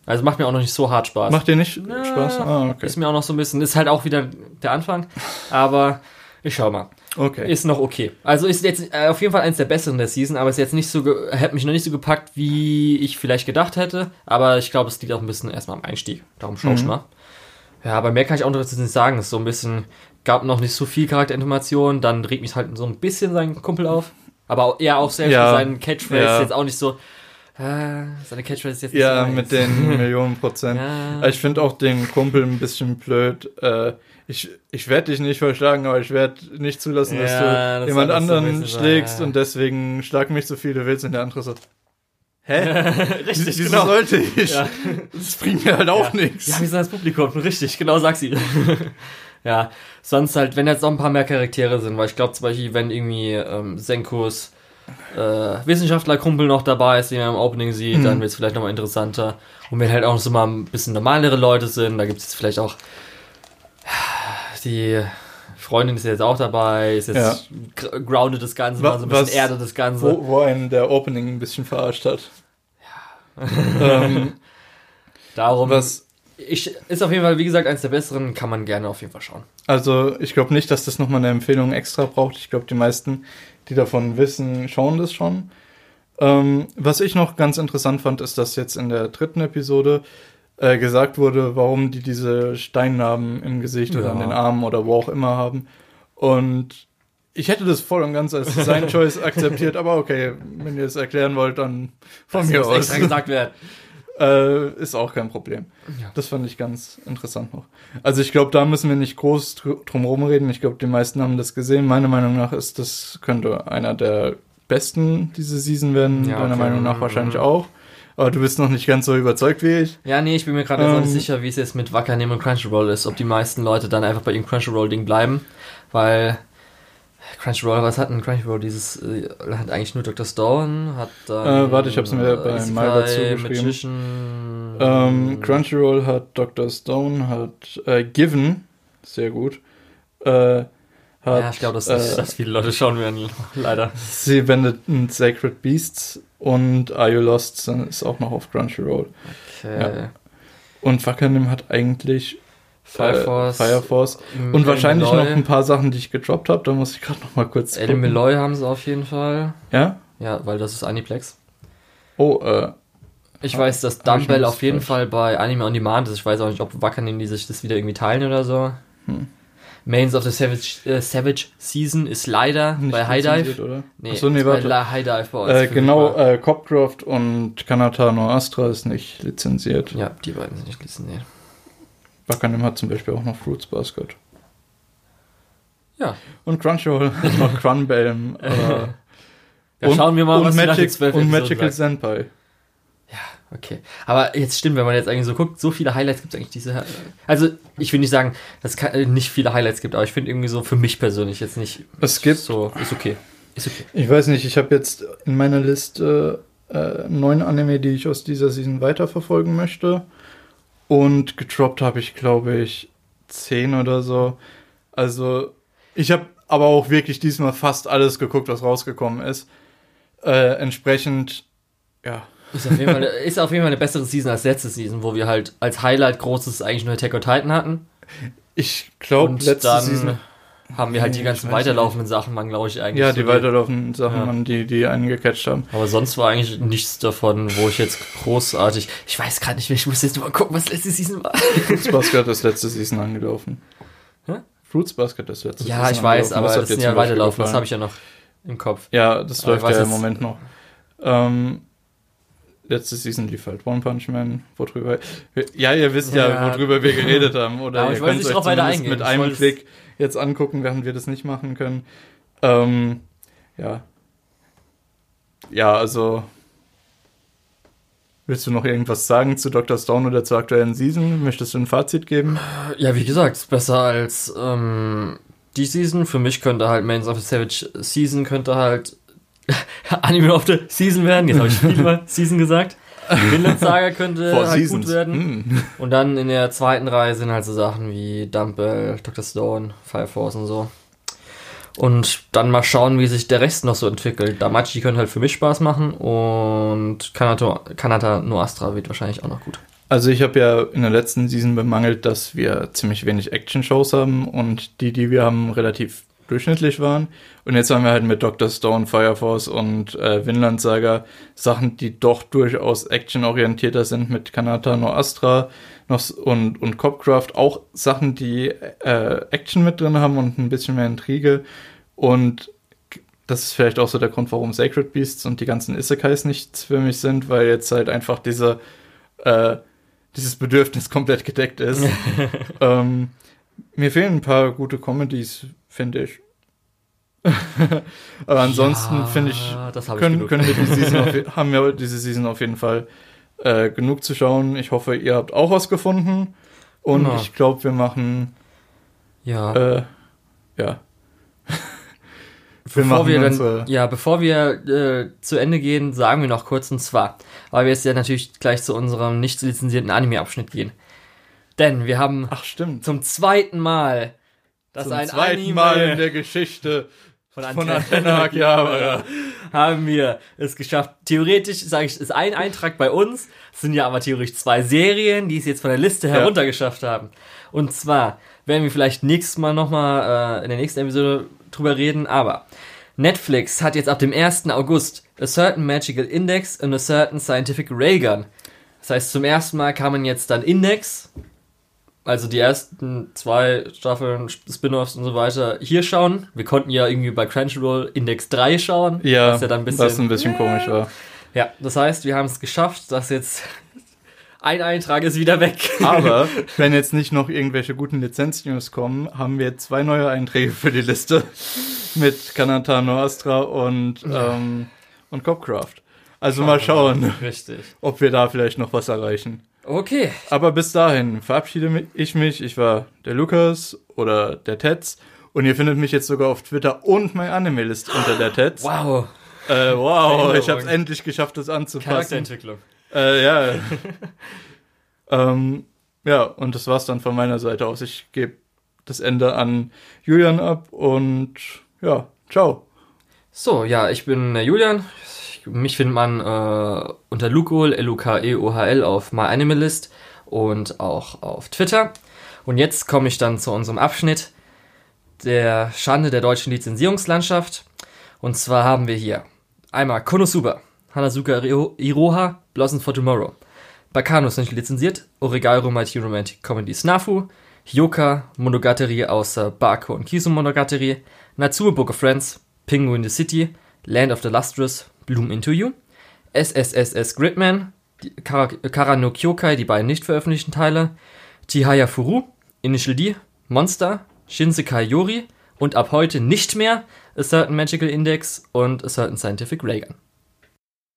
B: Also macht mir auch noch nicht so hart Spaß.
A: Macht dir nicht
B: Na,
A: Spaß? Ah, okay.
B: Ist mir auch noch so ein bisschen, ist halt auch wieder der Anfang, aber ich schau mal.
A: Okay.
B: Ist noch okay. Also ist jetzt äh, auf jeden Fall eins der besseren der Season, aber ist jetzt nicht so, hat mich noch nicht so gepackt, wie ich vielleicht gedacht hätte, aber ich glaube, es liegt auch ein bisschen erstmal am Einstieg. Darum schau ich
A: Mhm.
B: mal. Ja, aber mehr kann ich auch noch dazu nicht sagen. Es ist so ein bisschen, gab noch nicht so viel Charakterinformation, dann regt mich halt so ein bisschen sein Kumpel auf. Aber er auch selbst
A: Ja.
B: seinen Catchphrase
A: Ja.
B: ist jetzt auch nicht so, äh, seine Catchphrase ist jetzt nicht
A: ja,
B: so
A: mit den Millionen Prozent.
B: Ja.
A: Ich finde auch den Kumpel ein bisschen blöd. Äh, ich ich werde dich nicht verschlagen, aber ich werde nicht zulassen, dass
B: Ja,
A: du
B: das
A: jemand anderen schlägst
B: ja.
A: und deswegen schlag mich so viel du willst. Und der andere so, hä?
B: Richtig,
A: Wieso
B: genau.
A: sollte ich?
B: Ja.
A: Das bringt mir halt auch nichts.
B: Ja, wir sind das Publikum, richtig, genau sag sie. ja, sonst halt, wenn jetzt noch ein paar mehr Charaktere sind, weil ich glaube zum Beispiel, wenn irgendwie ähm, Senkos äh, Wissenschaftlerkumpel noch dabei ist, den man im Opening sieht,
A: Mhm.
B: dann wird es vielleicht nochmal interessanter. Und wenn halt auch so mal ein bisschen normalere Leute sind, da gibt es vielleicht auch die Freundin ist jetzt auch dabei, ist jetzt gr- grounded das Ganze,
A: Wa-
B: mal so ein bisschen
A: was-
B: Erde das Ganze.
A: Wo, wo einen der Opening ein bisschen verarscht hat. ähm,
B: Darum,
A: was,
B: ich, ist auf jeden Fall, wie gesagt, eins der besseren, kann man gerne auf jeden Fall schauen.
A: also ich glaube nicht, dass das nochmal eine Empfehlung extra braucht. Ich glaube, die meisten, die davon wissen, schauen das schon. Ähm, was ich noch ganz interessant fand, ist, dass jetzt in der dritten Episode äh, gesagt wurde, warum die diese Steinnarben im Gesicht oder
B: Ja.
A: an den Armen oder wo auch immer haben. Und ich hätte das voll und ganz als Design Choice akzeptiert, aber okay, wenn ihr es erklären wollt, dann von
B: Das
A: mir
B: muss
A: aus.
B: extra gesagt werden.
A: Äh, ist auch kein Problem.
B: Ja.
A: Das fand ich ganz interessant noch. Also ich glaube, da müssen wir nicht groß dr drum rumreden. Ich glaube, die meisten haben das gesehen. Meiner Meinung nach ist das könnte einer der besten diese Season werden.
B: Ja,
A: Deiner
B: okay.
A: Meinung nach
B: Mhm.
A: wahrscheinlich auch. Aber du bist noch nicht ganz so überzeugt wie ich.
B: Ja, nee, ich bin mir gerade ähm, nicht sicher, wie es jetzt mit Wackernehmen und Crunchyroll ist. Ob die meisten Leute dann einfach bei ihrem Crunchyroll-Ding bleiben. Weil Crunchyroll, was hat denn Crunchyroll? Dieses, äh, hat eigentlich nur Dr. Stone, hat dann...
A: Äh, warte, ich hab's mir bei
B: Isekai,
A: Mal dazu geschrieben. Ähm, Crunchyroll hat Dr. Stone, hat äh, Given, sehr gut. Äh, hat,
B: Ja, ich glaube, dass,
A: äh,
B: dass viele Leute schauen werden, leider.
A: Sie wendet Sacred Beasts und Are You Lost ist auch noch auf Crunchyroll.
B: Okay.
A: Und Wackernim hat eigentlich
B: Fire
A: äh,
B: Force.
A: Fire Force. Und wahrscheinlich
B: Element
A: noch ein paar Sachen, die ich gedroppt habe. Da muss ich gerade noch mal kurz gucken.
B: Meloy haben sie auf jeden Fall.
A: Ja?
B: Ja, weil das ist Aniplex.
A: Oh, äh,
B: Ich weiß, dass Dumbbell auf jeden
A: falsch.
B: Fall bei Anime on Demand ist. Ich weiß auch nicht, ob Wackernehmen die sich das wieder irgendwie teilen oder so.
A: Hm.
B: Mains of the Savage, äh, Savage Season ist leider
A: nicht
B: bei High Dive.
A: oder?
B: Nee,
A: Achso, nee,
B: bei
A: warte.
B: La- High Dive bei uns.
A: Äh, genau, äh, Copcroft und Kanata no Astra ist nicht lizenziert.
B: Ja, die beiden sind nicht lizenziert.
A: Wackernim hat zum Beispiel auch noch Fruits Basket.
B: Ja.
A: Und Crunchyroll hat noch Crunbelm. Äh,
B: Ja, schauen wir mal,
A: und
B: was
A: Magic, und Magical
B: sagt.
A: Senpai.
B: Okay. Aber jetzt stimmt, wenn man jetzt eigentlich so guckt, so viele Highlights gibt es eigentlich diese. Also, ich will nicht sagen, dass es ke- nicht viele Highlights gibt, aber ich finde irgendwie so für mich persönlich jetzt nicht.
A: Es gibt,
B: So, ist okay. Ist okay.
A: ich weiß nicht, ich habe jetzt in meiner Liste äh, neun Anime, die ich aus dieser Season weiterverfolgen möchte. Und gedroppt habe ich, glaube ich, zehn oder so. Also, ich habe aber auch wirklich diesmal fast alles geguckt, was rausgekommen ist. Äh, entsprechend, ja.
B: Ist auf, jeden Fall, ist auf jeden Fall eine bessere Season als letzte Season, wo wir halt als Highlight großes eigentlich nur Attack on Titan hatten.
A: Ich glaube, letzte
B: dann
A: Season.
B: haben wir halt die ganzen weiterlaufenden Sachen, man glaube ich eigentlich.
A: Ja,
B: so
A: die weiterlaufenden Sachen,
B: Ja.
A: Mann, die, die einen gecatcht haben.
B: Aber sonst war eigentlich nichts davon, wo ich jetzt großartig. Ich weiß gerade nicht mehr, ich muss jetzt mal gucken, was letzte Season war.
A: Fruits Basket ist letzte Season angelaufen.
B: Hä?
A: Fruits Basket ist letzte
B: Ja,
A: Season
B: ich weiß,
A: angelaufen.
B: aber das
A: dir
B: sind ja weiterlaufen, das habe ich ja noch im Kopf.
A: Ja, das
B: Aber
A: läuft ja im Moment noch. Ähm, letzte Season lief halt One Punch Man, worüber. Ja, ihr wisst ja,
B: Ja.
A: worüber wir geredet haben. Oder
B: Aber
A: ihr könnt
B: nicht
A: euch zumindest mit einem
B: es-
A: Klick jetzt angucken, während wir das nicht machen können. Ähm, ja. Ja, also. Willst du noch irgendwas sagen zu Dr. Stone oder zur aktuellen Season? Möchtest du ein Fazit geben?
B: Ja, wie gesagt, ist besser als ähm, die Season. Für mich könnte halt Mains of the Savage Season könnte halt Anime of the Season werden. Jetzt habe ich vielmal Season gesagt. Vinland Saga könnte halt gut werden.
A: Hm.
B: Und dann in der zweiten Reihe sind halt so Sachen wie Dumbbell, Dr. Stone, Fire Force und so. Und dann mal schauen, wie sich der Rest noch so entwickelt. Damachi könnte halt für mich Spaß machen und Kanata, Kanata no Astra wird wahrscheinlich auch noch gut.
A: Also ich habe ja in der letzten Season bemangelt, dass wir ziemlich wenig Action-Shows haben und die, die wir haben, relativ durchschnittlich waren. Und jetzt haben wir halt mit Dr. Stone, Fire Force und äh, Vinland Saga Sachen, die doch durchaus actionorientierter sind mit Kanata no Astra noch, und, und Copcraft. Auch Sachen, die äh, Action mit drin haben und ein bisschen mehr Intrige. Und das ist vielleicht auch so der Grund, warum Sacred Beasts und die ganzen Isekais nichts für mich sind, weil jetzt halt einfach diese äh, dieses Bedürfnis komplett gedeckt ist. ähm, mir fehlen ein paar gute Comedies, finde ich. Aber ansonsten
B: Ja,
A: finde ich,
B: hab ich
A: können, können wir die Season auf, haben wir diese Season auf jeden Fall äh, genug zu schauen. Ich hoffe, ihr habt auch was gefunden. Und
B: Genau.
A: ich glaube, wir machen,
B: Ja.
A: äh, ja. wir
B: Bevor wir dann, ja, bevor wir äh, zu Ende gehen, sagen wir noch kurz und zwar, weil wir jetzt ja natürlich gleich zu unserem nicht lizenzierten Anime-Abschnitt gehen. Denn wir haben
A: Ach, stimmt.
B: zum zweiten Mal das
A: Zum
B: ein
A: zweiten
B: Anime
A: Mal in der Geschichte
B: von
A: von
B: Antenne
A: Antenne Akihabara.
B: haben wir es geschafft. Theoretisch, sage ich, ist ein Eintrag bei uns, es sind ja aber theoretisch zwei Serien, die es jetzt von der Liste
A: Ja.
B: heruntergeschafft haben. Und zwar werden wir vielleicht nächstes Mal nochmal äh, in der nächsten Episode drüber reden, aber Netflix hat jetzt ab dem 1. August A Certain Magical Index and A Certain Scientific Railgun. Das heißt, zum ersten Mal kann man jetzt dann Index, also die ersten zwei Staffeln, Spin-offs und so weiter, hier schauen. Wir konnten ja irgendwie bei Crunchyroll Index 3 schauen.
A: Ja,
B: was ja dann ein bisschen,
A: was ein bisschen komisch war.
B: ja, das heißt, wir haben es geschafft, dass jetzt ein Eintrag ist wieder weg.
A: Aber wenn jetzt nicht noch irgendwelche guten Lizenz-News kommen, haben wir zwei neue Einträge für die Liste mit Kanata Astra und, ähm, und Copcraft. Also mal schauen,
B: Richtig.
A: ob wir da vielleicht noch was erreichen.
B: Okay.
A: Aber bis dahin verabschiede ich mich. Ich war der Lukas oder der Tetz. Und ihr findet mich jetzt sogar auf Twitter und mein Anime-List unter der Tetz.
B: Wow.
A: Äh, wow, ich habe es endlich geschafft, das anzupassen.
B: Charakterentwicklung.
A: Äh, ja. ähm, ja, und das war's dann von meiner Seite aus. Ich gebe das Ende an Julian ab und ja, ciao.
B: So, ja, ich bin der Julian. Ich, mich findet man äh, unter Lukol, L-U-K-E-O-H-L auf MyAnimalist und auch auf Twitter. Und jetzt komme ich dann zu unserem Abschnitt der Schande der deutschen Lizenzierungslandschaft. Und zwar haben wir hier einmal Konosuba, Hanazuka Iro- Iroha, Blossom for Tomorrow. Bakano ist nicht lizenziert, Oregairo Mighty Romantic Comedy Snafu, Hyoka, Monogatari außer Bako und Kisu Monogatari, Natsume Book of Friends, Penguin the City, Land of the Lustrous, Bloom Into You, SSSS Gridman, Kara, no Kyokai, die beiden nicht veröffentlichten Teile, Chihaya Furu, Initial D, Monster, Shinsekai Yori und ab heute nicht mehr A Certain Magical Index und A Certain Scientific Raygun.